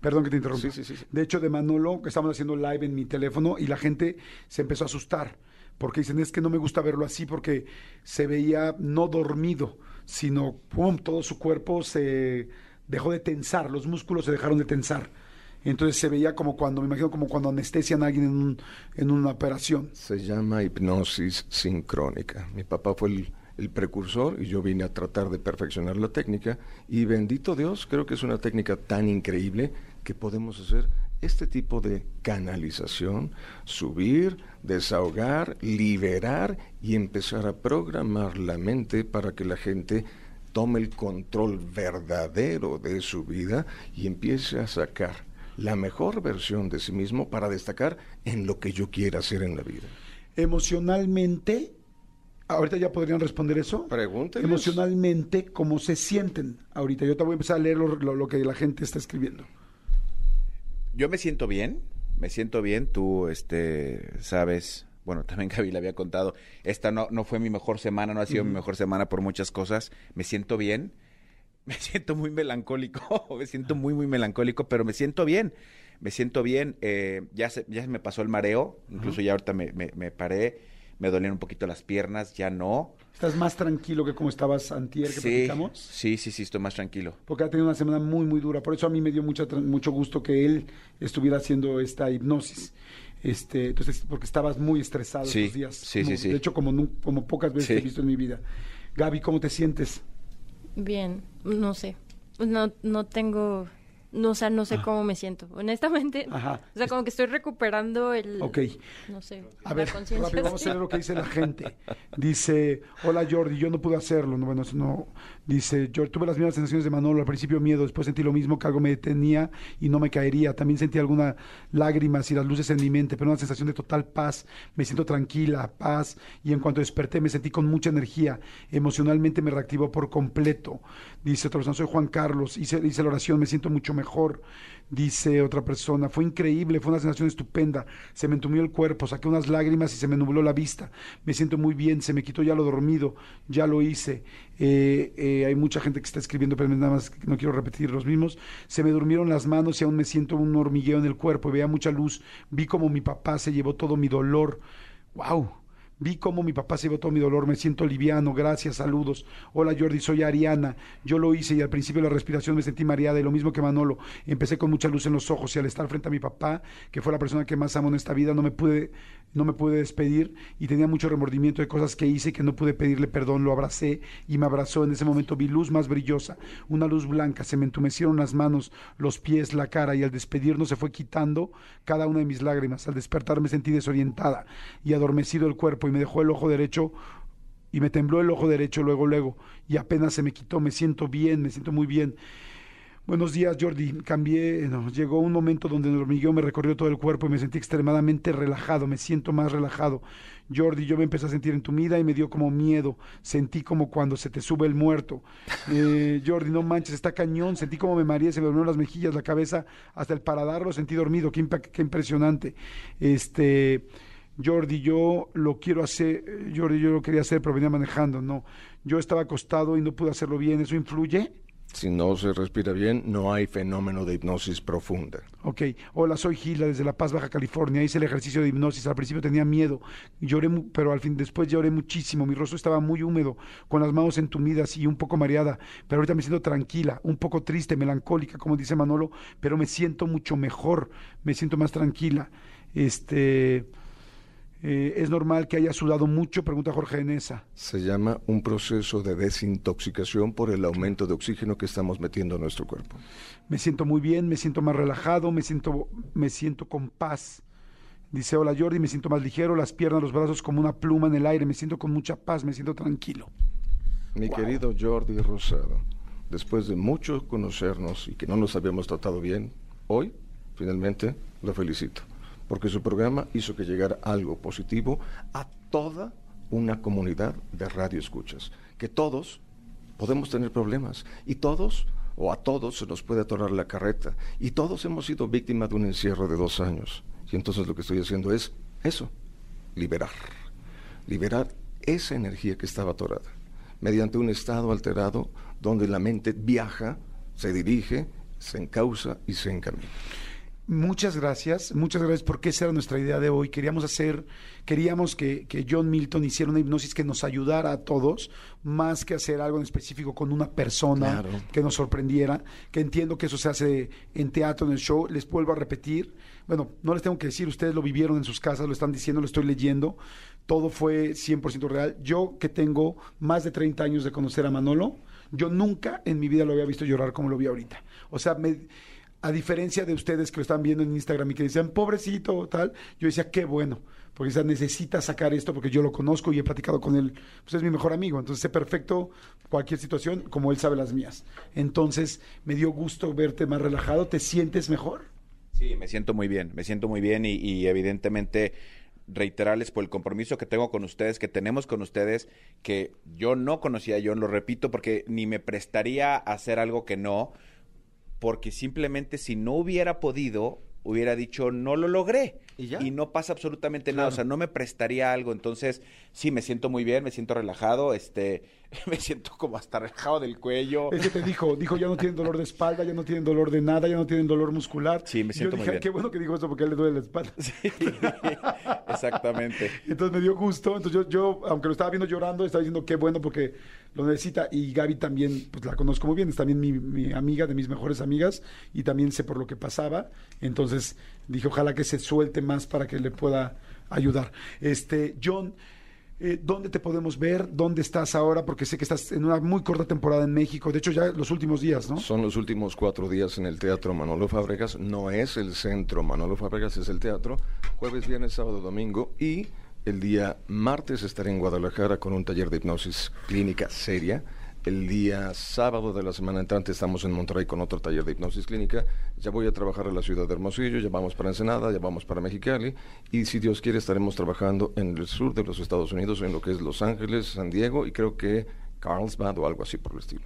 Perdón que te interrumpa. de hecho, de Manolo, que estamos haciendo live en mi teléfono y la gente se empezó a asustar porque dicen, es que no me gusta verlo así porque se veía no dormido, sino, ¡pum!, todo su cuerpo se dejó de tensar, los músculos se dejaron de tensar. Entonces se veía como cuando, me imagino como cuando anestesian a alguien en, en una operación. Se llama hipnosis sincrónica. Mi papá fue el el precursor y yo vine a tratar de perfeccionar la técnica y bendito Dios, creo que es una técnica tan increíble que podemos hacer este tipo de canalización, subir, desahogar, liberar y empezar a programar la mente para que la gente tome el control verdadero de su vida y empiece a sacar la mejor versión de sí mismo para destacar en lo que yo quiera hacer en la vida. Emocionalmente Ahorita ya podrían responder eso. Pregúntenles. Emocionalmente, ¿cómo se sienten ahorita? Yo te voy a empezar a leer lo, que la gente está escribiendo. Yo me siento bien, me siento bien. Tú, este, sabes, bueno, también Gaby le había contado, esta no, no fue mi mejor semana, no ha sido mi mejor semana por muchas cosas. Me siento bien, me siento muy melancólico, me siento muy, muy melancólico, pero me siento bien. Me siento bien, eh, ya, se, ya se me pasó el mareo, incluso ya ahorita me, me, me paré me dolían un poquito las piernas, ya no. ¿Estás más tranquilo que como estabas antier que sí, Sí, sí, sí, estoy más tranquilo. Porque ha tenido una semana muy, muy dura. Por eso a mí me dio mucho, mucho gusto que él estuviera haciendo esta hipnosis. Este, entonces, porque estabas muy estresado estos días. Sí, sí, sí. De hecho, como, como pocas veces he visto en mi vida. Gaby, ¿cómo te sientes? Bien, no sé. No, no tengo no, o sea, no sé ah. cómo me siento, honestamente. Ajá. O sea, como que estoy recuperando el... Ok. No sé. A ver, rápido, vamos a ver lo que dice la gente. Dice, hola Jordi, yo no pude hacerlo. No, bueno, eso no... Dice, yo tuve las mismas sensaciones de Manolo, al principio miedo, después sentí lo mismo, que algo me detenía y no me caería. También sentí algunas lágrimas y las luces en mi mente, pero una sensación de total paz. Me siento tranquila, paz. Y en cuanto desperté me sentí con mucha energía. Emocionalmente me reactivó por completo. Dice otra persona, soy Juan Carlos, hice, hice la oración, me siento mucho mejor. Dice otra persona, fue increíble, fue una sensación estupenda, se me entumió el cuerpo, saqué unas lágrimas y se me nubló la vista, me siento muy bien, se me quitó ya lo dormido, ya lo hice. Eh, eh, hay mucha gente que está escribiendo, pero nada más no quiero repetir los mismos. Se me durmieron las manos y aún me siento un hormigueo en el cuerpo, veía mucha luz, vi como mi papá se llevó todo mi dolor. ¡Wow! Vi cómo mi papá se llevó todo mi dolor, me siento liviano, gracias, saludos. Hola Jordi, soy Ariana. Yo lo hice y al principio de la respiración me sentí mareada y lo mismo que Manolo. Empecé con mucha luz en los ojos y al estar frente a mi papá, que fue la persona que más amo en esta vida, no me pude no me pude despedir y tenía mucho remordimiento de cosas que hice que no pude pedirle perdón. Lo abracé y me abrazó. En ese momento vi luz más brillosa, una luz blanca. Se me entumecieron las manos, los pies, la cara y al despedirnos se fue quitando cada una de mis lágrimas. Al despertar me sentí desorientada y adormecido el cuerpo y me dejó el ojo derecho y me tembló el ojo derecho luego, luego y apenas se me quitó. Me siento bien, me siento muy bien. Buenos días, Jordi. Cambié, llegó un momento donde el hormigueo me recorrió todo el cuerpo y me sentí extremadamente relajado, me siento más relajado. Jordi, yo me empecé a sentir entumida y me dio como miedo. Sentí como cuando se te sube el muerto. Eh, Jordi, no manches, está cañón. Sentí como me mareé, se me durmieron las mejillas, la cabeza, hasta el paladar lo sentí dormido. Qué, qué impresionante. Este. Jordi, yo lo quiero hacer, Jordi, yo lo quería hacer, pero venía manejando, no. Yo estaba acostado y no pude hacerlo bien, ¿eso influye? Si no se respira bien, no hay fenómeno de hipnosis profunda. Ok. Hola, soy Gila desde La Paz, Baja California. Hice el ejercicio de hipnosis. Al principio tenía miedo, lloré, pero al fin después lloré muchísimo. Mi rostro estaba muy húmedo, con las manos entumidas y un poco mareada. Pero ahorita me siento tranquila, un poco triste, melancólica, como dice Manolo, pero me siento mucho mejor, me siento más tranquila. Este, eh, ¿Es normal que haya sudado mucho? Pregunta Jorge Enesa. Se llama un proceso de desintoxicación por el aumento de oxígeno que estamos metiendo a nuestro cuerpo. Me siento muy bien, me siento más relajado, me siento, me siento con paz. Dice, hola Jordi, me siento más ligero, las piernas, los brazos como una pluma en el aire, me siento con mucha paz, me siento tranquilo. Mi querido Jordi Rosado, después de mucho conocernos y que no nos habíamos tratado bien, hoy, finalmente, lo felicito porque su programa hizo que llegara algo positivo a toda una comunidad de radioescuchas, que todos podemos tener problemas y todos o a todos se nos puede atorar la carreta y todos hemos sido víctimas de un encierro de dos años. Y entonces lo que estoy haciendo es eso, liberar, liberar esa energía que estaba atorada, mediante un estado alterado donde la mente viaja, se dirige, se encausa y se encamina. Muchas gracias, muchas gracias porque esa era nuestra idea de hoy. Queríamos hacer, queríamos que, John Milton hiciera una hipnosis que nos ayudara a todos, más que hacer algo en específico con una persona que nos sorprendiera, que entiendo que eso se hace en teatro, en el show. Les vuelvo a repetir, bueno, no les tengo que decir, ustedes lo vivieron en sus casas, lo están diciendo, lo estoy leyendo, todo fue 100% real. Yo que tengo más de 30 años de conocer a Manolo, yo nunca en mi vida lo había visto llorar como lo vi ahorita. O sea, me a diferencia de ustedes que lo están viendo en Instagram y que decían, pobrecito, tal, yo decía, qué bueno, porque esa necesita sacar esto porque yo lo conozco y he platicado con él, pues es mi mejor amigo, entonces sé perfecto cualquier situación como él sabe las mías. Entonces me dio gusto verte más relajado, ¿te sientes mejor? Sí, me siento muy bien, me siento muy bien y, y evidentemente reiterarles por el compromiso que tengo con ustedes, que tenemos con ustedes, que yo no conocía yo lo repito, porque ni me prestaría a hacer algo que no, porque simplemente si no hubiera podido, hubiera dicho no lo logré y, no pasa absolutamente nada, o sea, no me prestaría algo, entonces sí, me siento muy bien, me siento relajado, este, me siento como hasta relajado del cuello. Es que te dijo, dijo, ya no tienen dolor de espalda, ya no tienen dolor de nada, ya no tienen dolor muscular. Sí, me siento yo dije, muy bien. Qué bueno que dijo eso porque a él le duele la espalda. Sí, exactamente. Entonces me dio gusto, entonces yo, yo, aunque lo estaba viendo llorando, estaba diciendo qué bueno porque lo necesita y Gaby también, pues la conozco muy bien, es también mi, mi amiga, de mis mejores amigas y también sé por lo que pasaba, entonces dije, ojalá que se suelte más para que le pueda ayudar. Este, John, eh, ¿dónde te podemos ver? ¿Dónde estás ahora? Porque sé que estás en una muy corta temporada en México. De hecho, ya los últimos días, ¿no? Son los últimos cuatro días en el Teatro Manolo Fábregas. No es el centro Manolo Fábregas, es el teatro. Jueves, viernes, sábado, domingo. Y el día martes estaré en Guadalajara con un taller de hipnosis clínica seria el día sábado de la semana entrante estamos en Monterrey con otro taller de hipnosis clínica. Ya voy a trabajar en la ciudad de Hermosillo, ya vamos para Ensenada, ya vamos para Mexicali. Y si Dios quiere, estaremos trabajando en el sur de los Estados Unidos, en lo que es Los Ángeles, San Diego y creo que Carlsbad o algo así por el estilo.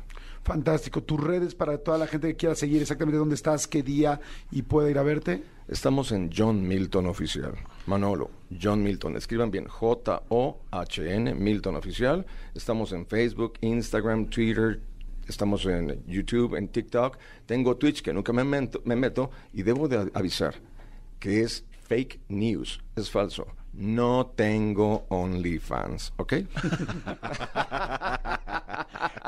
Fantástico. ¿Tus redes para toda la gente que quiera seguir exactamente dónde estás, qué día y pueda ir a verte? Estamos en John Milton Oficial. Manolo, John Milton. Escriban bien J-O-H-N, Milton Oficial. Estamos en Facebook, Instagram, Twitter. Estamos en YouTube, en TikTok. Tengo Twitch que nunca me me meto y debo de avisar que es fake news, es falso no tengo OnlyFans, ¿ok?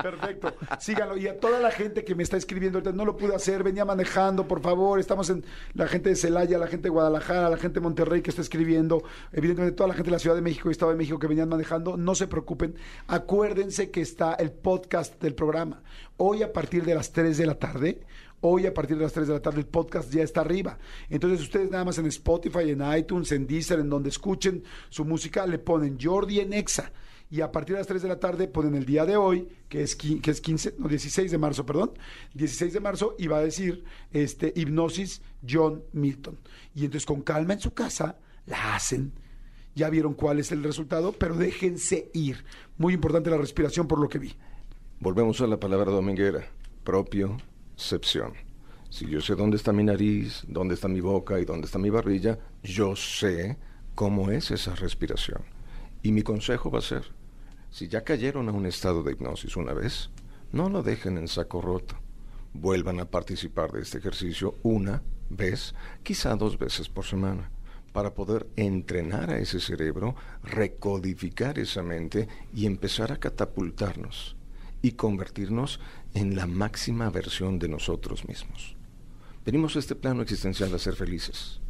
Perfecto. Síganlo. Y a toda la gente que me está escribiendo no lo pude hacer, venía manejando, por favor. Estamos en la gente de Celaya, la gente de Guadalajara, la gente de Monterrey que está escribiendo, evidentemente toda la gente de la Ciudad de México y Estado de México que venían manejando. No se preocupen. Acuérdense que está el podcast del programa. Hoy a partir de las 3 de la tarde Hoy a partir de las 3 de la tarde el podcast ya está arriba. Entonces ustedes nada más en Spotify, en iTunes, en Deezer, en donde escuchen su música, le ponen Jordi en Exa. Y a partir de las 3 de la tarde ponen el día de hoy, que es, que es 15, no, 16 de marzo, perdón. 16 de marzo y va a decir este, hipnosis John Milton. Y entonces con calma en su casa la hacen. Ya vieron cuál es el resultado, pero déjense ir. Muy importante la respiración por lo que vi. Volvemos a la palabra dominguera, propio, si yo sé dónde está mi nariz, dónde está mi boca y dónde está mi barbilla, yo sé cómo es esa respiración. Y mi consejo va a ser, si ya cayeron a un estado de hipnosis una vez, no lo dejen en saco roto. Vuelvan a participar de este ejercicio una vez, quizá dos veces por semana, para poder entrenar a ese cerebro, recodificar esa mente y empezar a catapultarnos y convertirnos en la máxima versión de nosotros mismos. Venimos a este plano existencial a ser felices.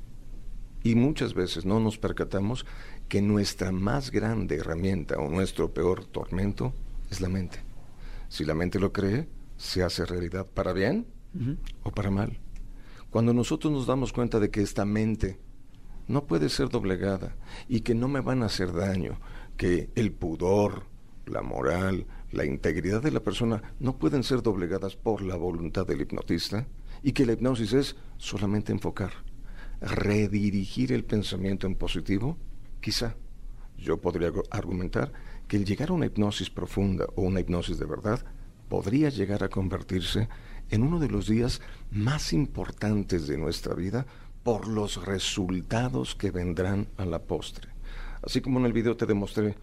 Y muchas veces no nos percatamos que nuestra más grande herramienta o nuestro peor tormento es la mente. Si la mente lo cree, se hace realidad para bien o para mal. Cuando nosotros nos damos cuenta de que esta mente no puede ser doblegada y que no me van a hacer daño, que el pudor, la moral, la integridad de la persona no pueden ser doblegadas por la voluntad del hipnotista y que la hipnosis es solamente enfocar, redirigir el pensamiento en positivo, quizá yo podría argumentar que el llegar a una hipnosis profunda o una hipnosis de verdad podría llegar a convertirse en uno de los días más importantes de nuestra vida por los resultados que vendrán a la postre. Así como en el video te demostré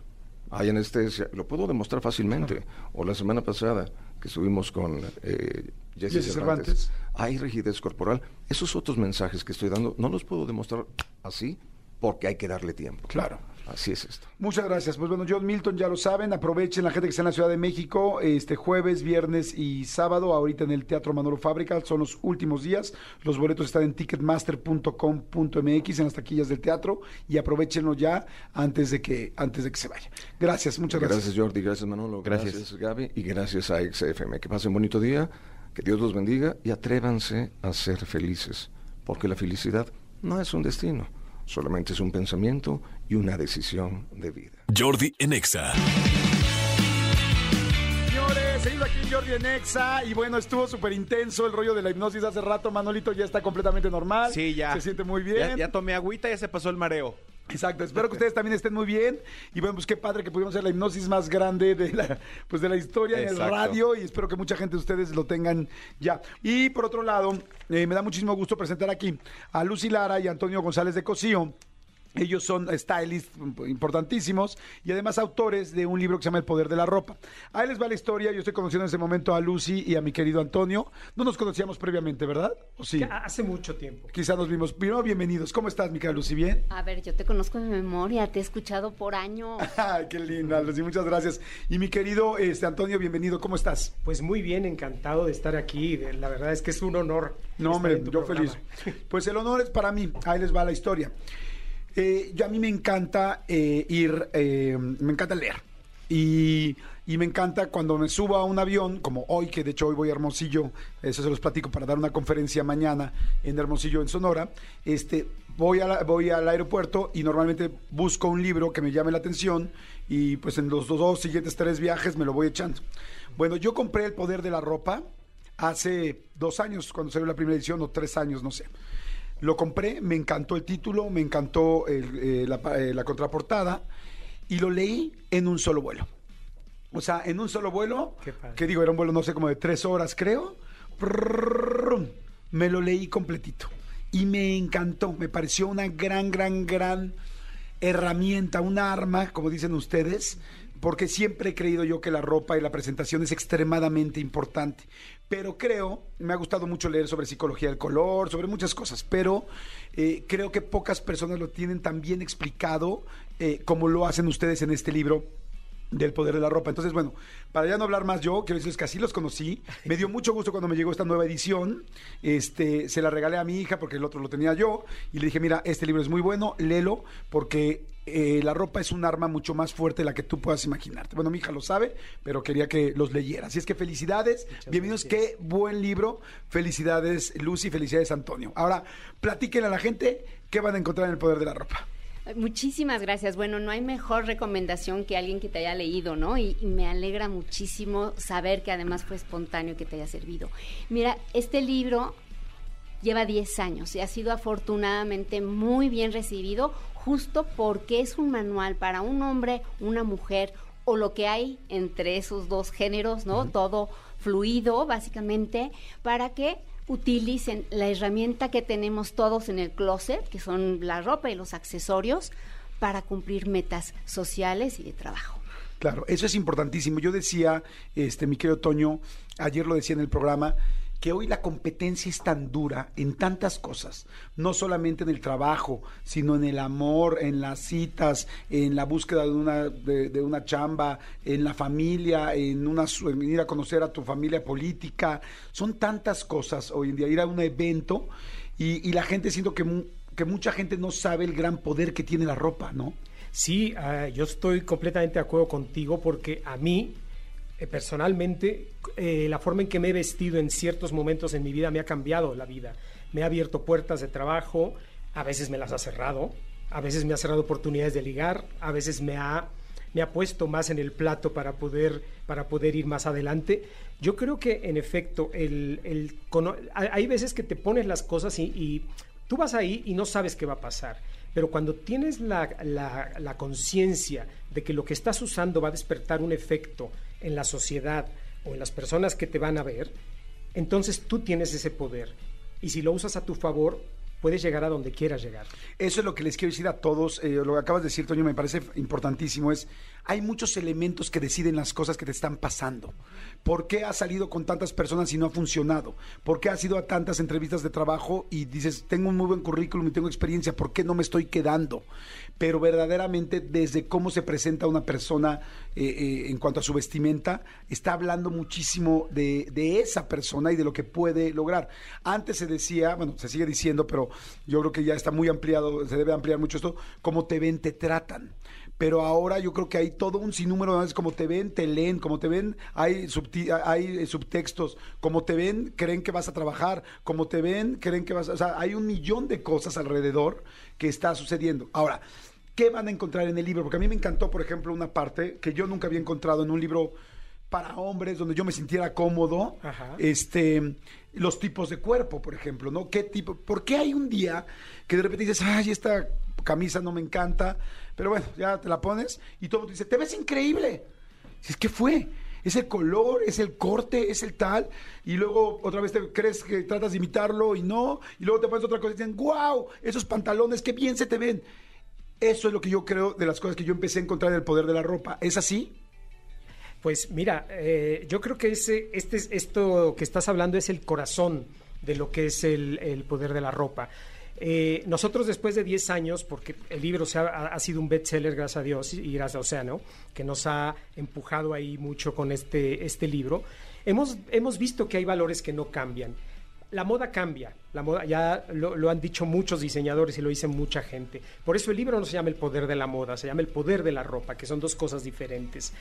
hay anestesia, lo puedo demostrar fácilmente. O la semana pasada que estuvimos con eh, Jesse Cervantes, hay rigidez corporal. Esos otros mensajes que estoy dando no los puedo demostrar así porque hay que darle tiempo. Claro. Así es esto. Muchas gracias. Pues bueno, John Milton ya lo saben, aprovechen la gente que está en la Ciudad de México, este jueves, viernes y sábado, ahorita en el Teatro Manolo Fábrica, son los últimos días. Los boletos están en ticketmaster.com.mx en las taquillas del teatro y aprovechenlo ya antes de que antes de que se vaya. Gracias, muchas gracias. Gracias Jordi, gracias Manolo, gracias, gracias Gaby y gracias a XFM. Que pasen un bonito día, que Dios los bendiga y atrévanse a ser felices, porque la felicidad no es un destino Solamente es un pensamiento y una decisión de vida. Jordi Enexa. Señores, seguimos aquí Jordi Enexa y bueno, estuvo súper intenso el rollo de la hipnosis hace rato. Manolito ya está completamente normal. Sí, ya. Se siente muy bien. Ya, ya tomé agüita y ya se pasó el mareo. Exacto, espero que ustedes también estén muy bien. Y bueno, pues qué padre que pudimos hacer la hipnosis más grande de la, pues de la historia en el radio. Y espero que mucha gente de ustedes lo tengan ya. Y por otro lado, eh, me da muchísimo gusto presentar aquí a Lucy Lara y Antonio González de Cosío ellos son stylists importantísimos y además autores de un libro que se llama El Poder de la Ropa. Ahí les va la historia. Yo estoy conociendo en ese momento a Lucy y a mi querido Antonio. No nos conocíamos previamente, ¿verdad? ¿O sí? Hace mucho tiempo. Quizá nos vimos. Primero, bienvenidos. ¿Cómo estás, mi querida Lucy? ¿Bien? A ver, yo te conozco de memoria. Te he escuchado por años. Ay, qué linda, Lucy. Muchas gracias. Y mi querido este, Antonio, bienvenido. ¿Cómo estás? Pues muy bien, encantado de estar aquí. La verdad es que es un honor. No, hombre, yo feliz. Pues el honor es para mí. Ahí les va la historia. Eh, yo a mí me encanta eh, ir, eh, me encanta leer. Y, y me encanta cuando me subo a un avión, como hoy, que de hecho hoy voy a Hermosillo, eso se los platico para dar una conferencia mañana en Hermosillo, en Sonora. Este, voy, a la- voy al aeropuerto y normalmente busco un libro que me llame la atención y pues en los dos, dos siguientes tres viajes me lo voy echando. Bueno, yo compré El Poder de la Ropa hace dos años, cuando salió la primera edición, o tres años, no sé. Lo compré, me encantó el título, me encantó el, eh, la, eh, la contraportada y lo leí en un solo vuelo. O sea, en un solo vuelo, que digo, era un vuelo, no sé, como de tres horas, creo. Prrrrum, me lo leí completito. Y me encantó, me pareció una gran, gran, gran herramienta, un arma, como dicen ustedes, porque siempre he creído yo que la ropa y la presentación es extremadamente importante. Pero creo, me ha gustado mucho leer sobre psicología del color, sobre muchas cosas, pero eh, creo que pocas personas lo tienen tan bien explicado eh, como lo hacen ustedes en este libro del poder de la ropa. Entonces, bueno, para ya no hablar más yo, quiero decirles que así los conocí. Me dio mucho gusto cuando me llegó esta nueva edición. Este, se la regalé a mi hija porque el otro lo tenía yo y le dije, mira, este libro es muy bueno, léelo porque eh, la ropa es un arma mucho más fuerte de la que tú puedas imaginarte. Bueno, mi hija lo sabe, pero quería que los leyera. Así es que felicidades, bienvenidos, qué buen libro. Felicidades, Lucy, felicidades, Antonio. Ahora, platíquenle a la gente qué van a encontrar en el poder de la ropa. Muchísimas gracias. Bueno, no hay mejor recomendación que alguien que te haya leído, ¿no? Y, y me alegra muchísimo saber que además fue espontáneo que te haya servido. Mira, este libro lleva 10 años y ha sido afortunadamente muy bien recibido justo porque es un manual para un hombre, una mujer o lo que hay entre esos dos géneros, ¿no? Todo fluido, básicamente, para que utilicen la herramienta que tenemos todos en el closet, que son la ropa y los accesorios, para cumplir metas sociales y de trabajo. Claro, eso es importantísimo. Yo decía, este, mi querido Toño, ayer lo decía en el programa, que hoy la competencia es tan dura en tantas cosas, no solamente en el trabajo, sino en el amor, en las citas, en la búsqueda de una, de, una chamba, en la familia, en, una, en ir a conocer a tu familia política. Son tantas cosas hoy en día, ir a un evento y, la gente siento que, que mucha gente no sabe el gran poder que tiene la ropa, ¿no? Sí, ah, yo estoy completamente de acuerdo contigo porque a mí, personalmente, eh, la forma en que me he vestido en ciertos momentos en mi vida me ha cambiado la vida. Me ha abierto puertas de trabajo, a veces me las ha cerrado, a veces me ha cerrado oportunidades de ligar, a veces me ha, me ha puesto más en el plato para poder, para poder ir más adelante. Yo creo que, en efecto, el, el hay veces que te pones las cosas y, tú vas ahí y no sabes qué va a pasar. Pero cuando tienes la- la conciencia de que lo que estás usando va a despertar un efecto en la sociedad o en las personas que te van a ver, entonces tú tienes ese poder. Y si lo usas a tu favor, puedes llegar a donde quieras llegar. Eso es lo que les quiero decir a todos. eh, lo que acabas de decir, Toño, me parece importantísimo. Es, hay muchos elementos que deciden las cosas que te están pasando. ¿Por qué has salido con tantas personas y no ha funcionado? ¿Por qué has ido a tantas entrevistas de trabajo y dices, tengo un muy buen currículum y tengo experiencia, ¿por qué no me estoy quedando? Pero verdaderamente, desde cómo se presenta una persona eh, eh, en cuanto a su vestimenta, está hablando muchísimo de, de esa persona y de lo que puede lograr. Antes se decía, bueno, se sigue diciendo, pero yo creo que ya está muy ampliado, se debe ampliar mucho esto, cómo te ven, te tratan. Pero ahora yo creo que hay todo un sinnúmero de veces, como te ven, te leen, como te ven, hay, subti- hay eh, subtextos, como te ven, creen que vas a trabajar, como te ven, creen que vas a... O sea, hay un millón de cosas alrededor que está sucediendo. Ahora, ¿qué van a encontrar en el libro? Porque a mí me encantó, por ejemplo, una parte que yo nunca había encontrado en un libro para hombres, donde yo me sintiera cómodo, Ajá. este, los tipos de cuerpo, por ejemplo, ¿no? ¿Qué tipo? ¿Por qué hay un día que de repente dices, ay, esta camisa no me encanta, pero bueno, ya te la pones y todo te dice, te ves increíble. Dices, ¿qué fue? Es el color, es el corte, es el tal, y luego otra vez te crees que tratas de imitarlo y no, y luego te pones otra cosa y dicen, wow, esos pantalones, qué bien se te ven. Eso es lo que yo creo de las cosas que yo empecé a encontrar en el poder de la ropa. ¿Es así? Pues mira, eh, yo creo que ese, este, es- esto que estás hablando es el corazón de lo que es el, el poder de la ropa. Eh, nosotros después de 10 años, porque el libro se ha, sido un bestseller, gracias a Dios y gracias a Océano, que nos ha empujado ahí mucho con este, este libro, hemos, hemos visto que hay valores que no cambian. la moda cambia, la moda ya lo, han dicho muchos diseñadores y lo dice mucha gente. Por eso el libro no se llama El poder de la moda, se llama El poder de la ropa, que son dos cosas diferentes.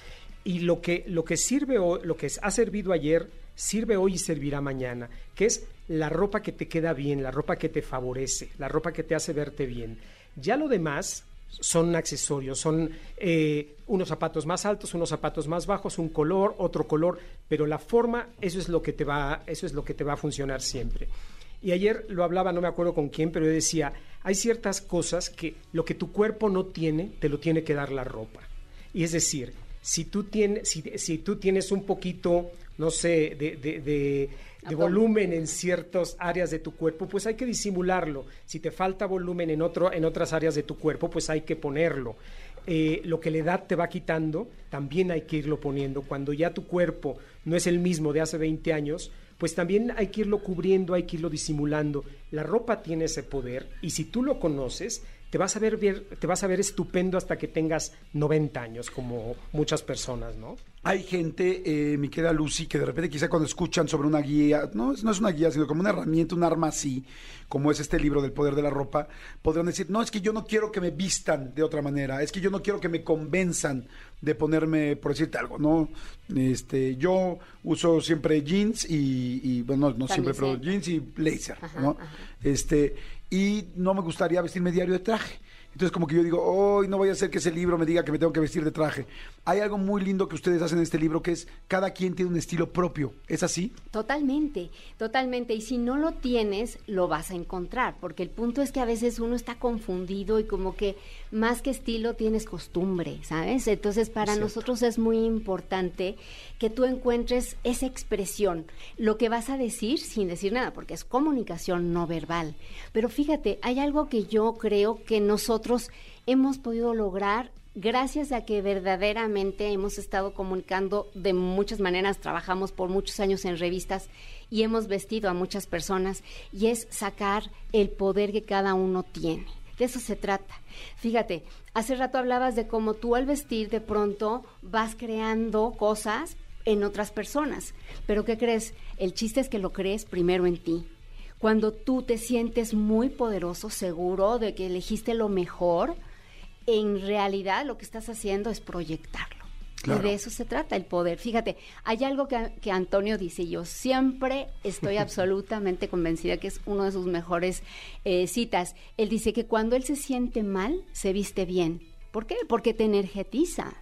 Y lo que, lo que sirve o lo que ha servido ayer, sirve hoy y servirá mañana, que es la ropa que te queda bien, la ropa que te favorece, la ropa que te hace verte bien. Ya lo demás son accesorios, son eh, unos zapatos más altos, unos zapatos más bajos, un color, otro color, pero la forma, eso es lo que te va, eso es lo que te va a funcionar siempre. Y ayer lo hablaba, no me acuerdo con quién, pero yo decía, hay ciertas cosas que lo que tu cuerpo no tiene, te lo tiene que dar la ropa. Y es decir, si tú tienes, si, tú tienes un poquito, no sé, de, de de volumen en ciertas áreas de tu cuerpo, pues hay que disimularlo. Si te falta volumen en, otro, en otras áreas de tu cuerpo, pues hay que ponerlo. Eh, lo que la edad te va quitando, también hay que irlo poniendo. Cuando ya tu cuerpo no es el mismo de hace 20 años, pues también hay que irlo cubriendo, hay que irlo disimulando. La ropa tiene ese poder y si tú lo conoces, te vas a ver, te vas a ver estupendo hasta que tengas 90 años, como muchas personas, ¿no? Hay gente, eh, mi querida Lucy, que de repente quizá cuando escuchan sobre una guía, no, no es una guía, sino como una herramienta, un arma así, como es este libro del poder de la ropa, podrán decir, no, es que yo no quiero que me vistan de otra manera, es que yo no quiero que me convenzan de ponerme, por decirte algo, ¿no? Este, yo uso siempre jeans y, bueno, no, siempre, pero jeans y blazer, ¿no? Este, y no me gustaría vestirme diario de traje. Entonces como que yo digo, hoy no voy a hacer que ese libro me diga que me tengo que vestir de traje. Hay algo muy lindo que ustedes hacen en este libro que es cada quien tiene un estilo propio. ¿Es así? Totalmente, totalmente. Y si no lo tienes, lo vas a encontrar, porque el punto es que a veces uno está confundido y como que más que estilo tienes costumbre, ¿sabes? Entonces para nosotros es muy importante que tú encuentres esa expresión, lo que vas a decir sin decir nada, porque es comunicación no verbal. Pero fíjate, hay algo que yo creo que nosotros hemos podido lograr gracias a que verdaderamente hemos estado comunicando de muchas maneras, trabajamos por muchos años en revistas y hemos vestido a muchas personas, y es sacar el poder que cada uno tiene. De eso se trata. Fíjate, hace rato hablabas de cómo tú al vestir de pronto vas creando cosas en otras personas. Pero ¿qué crees? El chiste es que lo crees primero en ti. Cuando tú te sientes muy poderoso, seguro de que elegiste lo mejor, en realidad lo que estás haciendo es proyectarlo. Y de eso se trata el poder. Fíjate, hay algo que, Antonio dice, y yo siempre estoy absolutamente convencida que es uno de sus mejores eh, citas. Él dice que cuando él se siente mal, se viste bien. ¿Por qué? Porque te energetiza.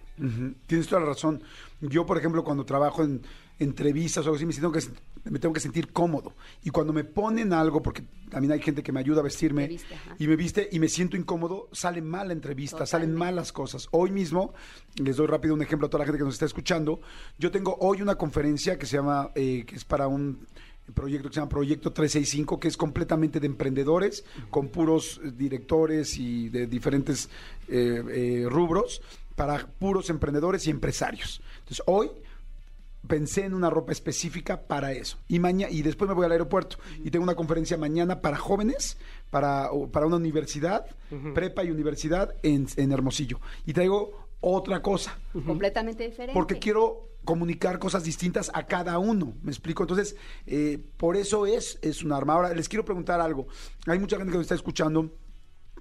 Tienes toda la razón. Yo, por ejemplo, cuando trabajo en entrevistas o algo así, me tengo, que, me tengo que sentir cómodo. Y cuando me ponen algo, porque también hay gente que me ayuda a vestirme y me viste y me siento incómodo, sale mal la entrevista, salen mal las cosas. Hoy mismo, les doy rápido un ejemplo a toda la gente que nos está escuchando, yo tengo hoy una conferencia que se llama, eh, que es para un proyecto que se llama Proyecto 365, que es completamente de emprendedores, con puros directores y de diferentes eh, eh, rubros para puros emprendedores y empresarios. Entonces, hoy pensé en una ropa específica para eso. Y mañana y después me voy al aeropuerto y tengo una conferencia mañana para jóvenes, para, para una universidad, prepa y universidad en, Hermosillo. Y traigo otra cosa. Completamente diferente. Porque quiero comunicar cosas distintas a cada uno. ¿Me explico? Entonces, eh, por eso es, es un arma. Ahora, les quiero preguntar algo. Hay mucha gente que nos está escuchando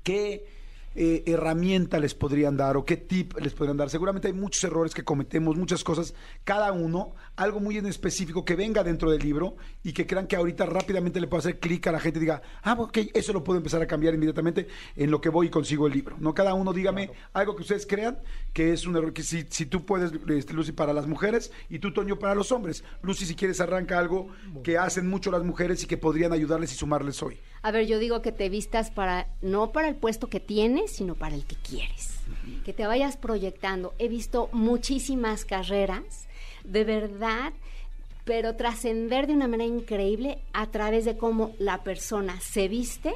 que eh, herramienta les podrían dar o qué tip les podrían dar? Seguramente hay muchos errores que cometemos, muchas cosas, cada uno, algo muy en específico que venga dentro del libro y que crean que ahorita rápidamente le puedo hacer clic a la gente y diga, ah, ok, eso lo puedo empezar a cambiar inmediatamente en lo que voy y consigo el libro. No cada uno dígame algo que ustedes crean que es un error, que si, si tú puedes, este, Lucy, para las mujeres y tú, Toño, para los hombres. Lucy, si quieres, arranca algo que hacen mucho las mujeres y que podrían ayudarles y sumarles hoy. A ver, yo digo que te vistas para, no para el puesto que tienes, sino para el que quieres. Que te vayas proyectando. He visto muchísimas carreras, de verdad, pero trascender de una manera increíble a través de cómo la persona se viste,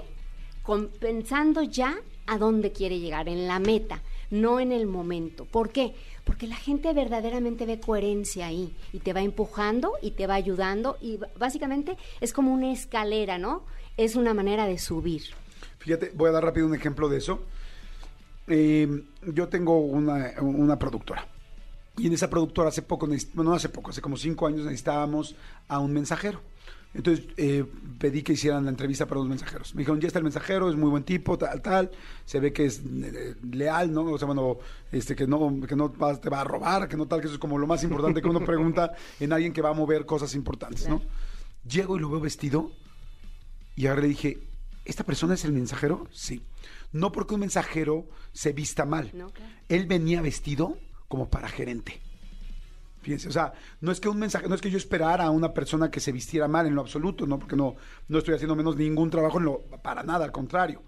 pensando ya a dónde quiere llegar, en la meta, no en el momento. ¿Por qué? Porque la gente verdaderamente ve coherencia ahí y te va empujando y te va ayudando y básicamente es como una escalera, ¿no? Es una manera de subir. Fíjate, voy a dar rápido un ejemplo de eso. Eh, yo tengo una, productora. Y en esa productora hace poco, no hace poco, hace como cinco años necesitábamos a un mensajero. Entonces eh, pedí que hicieran la entrevista para los mensajeros. Me dijeron, ya está el mensajero, es muy buen tipo, tal, tal. Se ve que es eh, leal, ¿no? O sea, bueno, este, que no, que no te va a robar, que no tal, que eso es como lo más importante que uno pregunta en alguien que va a mover cosas importantes, ¿no? Llego y lo veo vestido y ahora le dije, ¿esta persona es el mensajero? Sí. No porque un mensajero se vista mal. Él venía vestido como para gerente. Fíjense, o sea, no es que un mensaje, no es que yo esperara a una persona que se vistiera mal en lo absoluto, no, porque no, no estoy haciendo menos ningún trabajo en para nada, al contrario.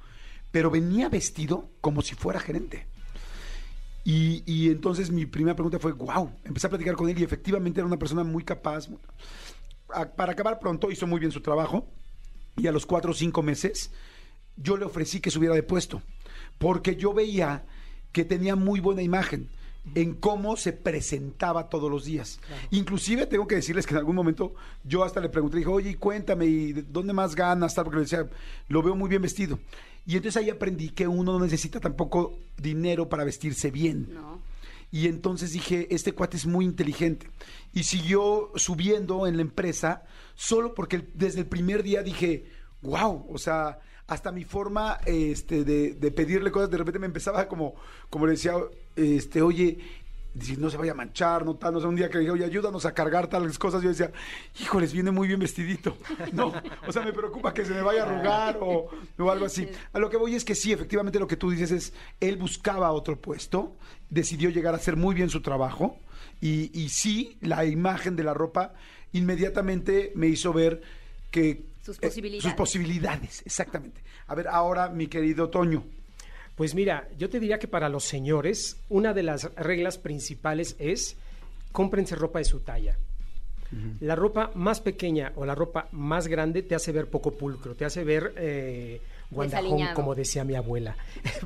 Pero venía vestido como si fuera gerente. Y, y entonces mi primera pregunta fue, wow, empecé a platicar con él y efectivamente era una persona muy capaz. para acabar pronto, hizo muy bien su trabajo y a los cuatro o cinco meses yo le ofrecí que subiera de puesto, porque yo veía que tenía muy buena imagen en cómo se presentaba todos los días. Inclusive tengo que decirles que en algún momento yo hasta le pregunté, dijo, oye, cuéntame, ¿y dónde más ganas? Porque le decía, lo veo muy bien vestido. Y entonces ahí aprendí que uno no necesita tampoco dinero para vestirse bien. Y entonces dije, este cuate es muy inteligente. Y siguió subiendo en la empresa, solo porque desde el primer día dije, wow, o sea, hasta mi forma este, de, de, pedirle cosas, de repente me empezaba como, como le decía, este, oye, no se vaya a manchar, no tal, no sé, un día que dije, oye, ayúdanos a cargar tales cosas, yo decía, híjoles, viene muy bien vestidito. No, o sea, me preocupa que se me vaya a arrugar o, o, algo así. A lo que voy es que sí, efectivamente lo que tú dices es, él buscaba otro puesto, decidió llegar a hacer muy bien su trabajo y, y sí, la imagen de la ropa inmediatamente me hizo ver que sus posibilidades. sus posibilidades, exactamente. A ver, ahora, mi querido Toño. Pues mira, yo te diría que para los señores, una de las reglas principales es cómprense ropa de su talla. La ropa más pequeña o la ropa más grande te hace ver poco pulcro, te hace ver eh, guandajón, como decía mi abuela,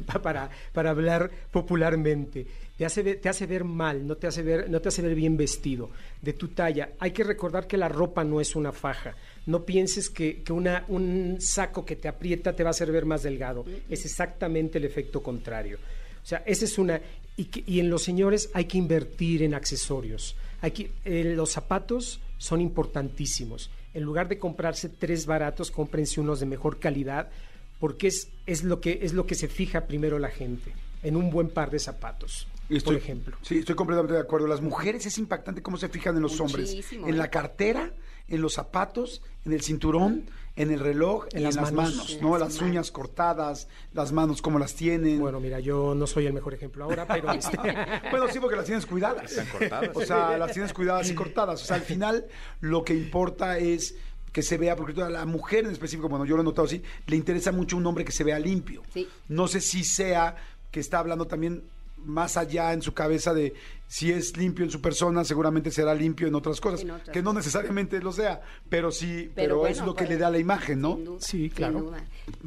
para, para hablar popularmente. Te hace, ver, te hace ver mal, no te hace ver, no te hace ver bien vestido, de tu talla. Hay que recordar que la ropa no es una faja no pienses que, una, un saco que te aprieta te va a hacer ver más delgado. Es exactamente el efecto contrario. O sea, esa es una... Y, y en los señores hay que invertir en accesorios. Hay que, eh, los zapatos son importantísimos. En lugar de comprarse tres baratos, cómprense unos de mejor calidad, porque es, es, lo que, es lo que se fija primero la gente, en un buen par de zapatos. por ejemplo. Sí, estoy completamente de acuerdo. Las mujeres es impactante cómo se fijan en los hombres. En la cartera, en los zapatos, en el cinturón, en el reloj en las manos, ¿no? Las, uñas cortadas, las manos como las tienen. Bueno, mira, yo no soy el mejor ejemplo ahora, pero este... bueno, sí, porque las tienes cuidadas. Están cortadas. O sea, las tienes cuidadas y cortadas. O sea, al final lo que importa es que se vea, porque a la mujer en específico, bueno, yo lo he notado así, le interesa mucho un hombre que se vea limpio. No sé si sea que está hablando también más allá en su cabeza de si es limpio en su persona, seguramente será limpio en otras cosas, que no necesariamente lo sea, pero sí, pero, es lo que le da la imagen, ¿no? sí, claro.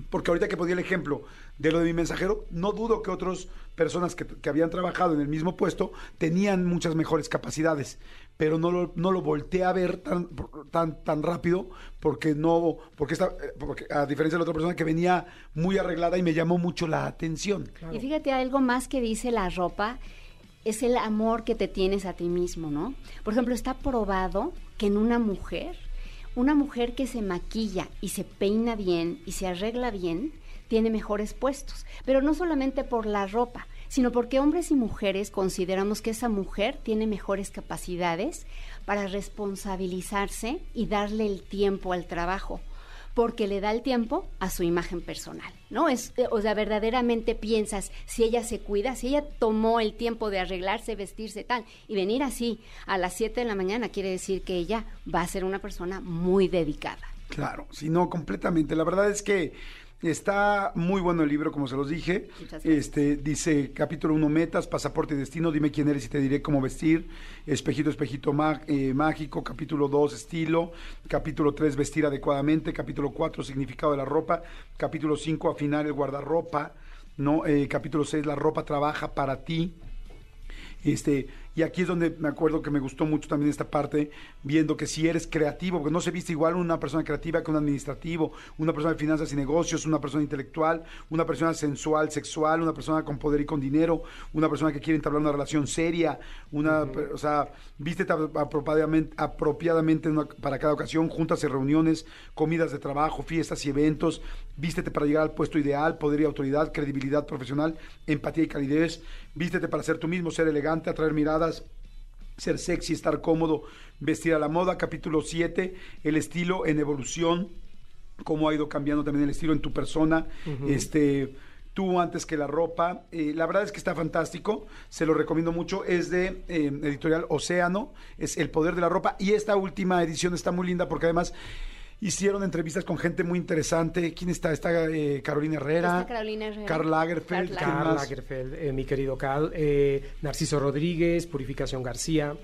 Porque ahorita que ponía el ejemplo de lo de mi mensajero, no dudo que otras personas que, que, habían trabajado en el mismo puesto tenían muchas mejores capacidades, pero no lo, no lo volteé a ver tan, tan, tan rápido porque no, porque, esta, eh, porque a diferencia de la otra persona que venía muy arreglada y me llamó mucho la atención. Y fíjate, algo más que dice la ropa es el amor que te tienes a ti mismo, ¿no? Por ejemplo, está probado que en una mujer, una mujer que se maquilla y se peina bien y se arregla bien, tiene mejores puestos, pero no solamente por la ropa, sino porque hombres y mujeres consideramos que esa mujer tiene mejores capacidades para responsabilizarse y darle el tiempo al trabajo porque le da el tiempo a su imagen personal, ¿no? Es, eh, o sea, verdaderamente piensas, si ella se cuida, si ella tomó el tiempo de arreglarse, vestirse tal, y venir así a las 7 de la mañana, quiere decir que ella va a ser una persona muy dedicada. Claro, si no, completamente. La verdad es que Está muy bueno el libro, como se los dije. Este dice capítulo 1 metas, pasaporte y destino, dime quién eres y te diré cómo vestir. Espejito, espejito eh, mágico. Capítulo 2 estilo. Capítulo 3 vestir adecuadamente. Capítulo 4 significado de la ropa. Capítulo 5 afinar el guardarropa. No, eh, capítulo 6 la ropa trabaja para ti. Este, Y aquí es donde me acuerdo que me gustó mucho también esta parte, viendo que si eres creativo, porque no se viste igual una persona creativa que un administrativo, una persona de finanzas y negocios, una persona intelectual, una persona sensual, sexual, una persona con poder y con dinero, una persona que quiere entablar una relación seria, una, o sea, vístete apropiadamente, apropiadamente para cada ocasión, juntas y reuniones, comidas de trabajo, fiestas y eventos, vístete para llegar al puesto ideal, poder y autoridad, credibilidad profesional, empatía y calidez, vístete para ser tú mismo, ser elegante, atraer miradas, ser sexy, estar cómodo, vestir a la moda. Capítulo 7, el estilo en evolución, cómo ha ido cambiando también el estilo en tu persona. Este tú antes que la ropa. Eh, la verdad es que está fantástico, se lo recomiendo mucho. Es de eh, editorial Océano, es El Poder de la Ropa. Y esta última edición está muy linda porque además hicieron entrevistas con gente muy interesante. ¿Quién está? Está eh, Carolina Herrera. Carolina Herrera. Karl Lagerfeld. Karl Lagerfeld, mi querido Carl. Narciso Rodríguez, Purificación García.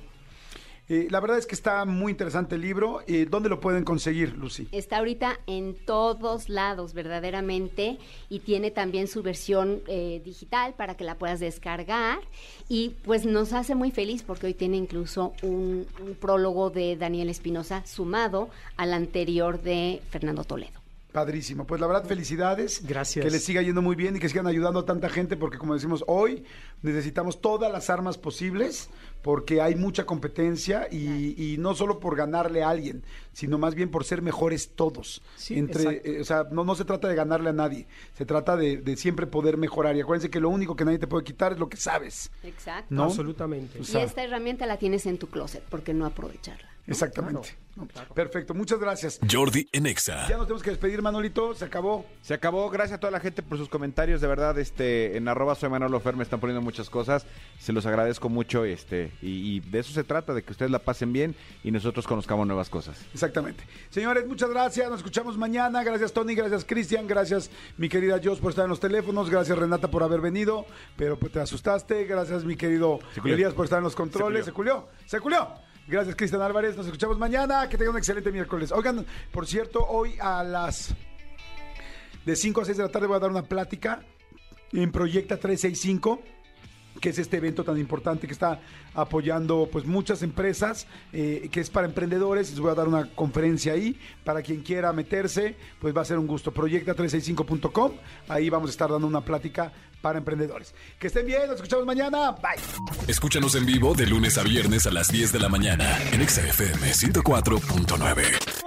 Eh, la verdad es que está muy interesante el libro. Eh, ¿Dónde lo pueden conseguir, Lucy? Está ahorita en todos lados, verdaderamente, y tiene también su versión eh, digital para que la puedas descargar. Y pues nos hace muy feliz porque hoy tiene incluso un prólogo de Daniel Espinosa sumado al anterior de Fernando Toledo. Padrísimo. Pues la verdad, felicidades. Gracias. Que les siga yendo muy bien y que sigan ayudando a tanta gente porque como decimos hoy, necesitamos todas las armas posibles porque hay mucha competencia y, no solo por ganarle a alguien, sino más bien por ser mejores todos. Sí, Entre, eh, o sea, no, no se trata de ganarle a nadie, se trata de, siempre poder mejorar. Y acuérdense que lo único que nadie te puede quitar es lo que sabes. Exacto. ¿no? Absolutamente. y esta herramienta la tienes en tu closet, porque no aprovecharla? Exactamente. Perfecto, muchas gracias. Jordi Enexa. Ya nos tenemos que despedir, Manolito. Se acabó. Se acabó. Gracias a toda la gente por sus comentarios. De verdad, este, en arroba soy Manolo Fer me están poniendo muchas cosas. Se los agradezco mucho. Este, y, de eso se trata, de que ustedes la pasen bien y nosotros conozcamos nuevas cosas. Exactamente. Señores, muchas gracias. Nos escuchamos mañana. Gracias, Tony. Gracias, Cristian. Gracias, mi querida Jos, por estar en los teléfonos. Gracias, Renata, por haber venido. Pero pues, te asustaste. Gracias, mi querido Elías, por estar en los controles. Se culió. Se culió. Gracias, Cristian Álvarez. Nos escuchamos mañana. Que tengan un excelente miércoles. Oigan, por cierto, hoy a las de 5 a 6 de la tarde voy a dar una plática en Proyecta 365 que es este evento tan importante que está apoyando pues muchas empresas, eh, que es para emprendedores. Les voy a dar una conferencia ahí. Para quien quiera meterse, pues va a ser un gusto. Proyecta365.com. Ahí vamos a estar dando una plática para emprendedores. Que estén bien, nos escuchamos mañana. Bye. Escúchanos en vivo de lunes a viernes a las 10 de la mañana en XFM 104.9.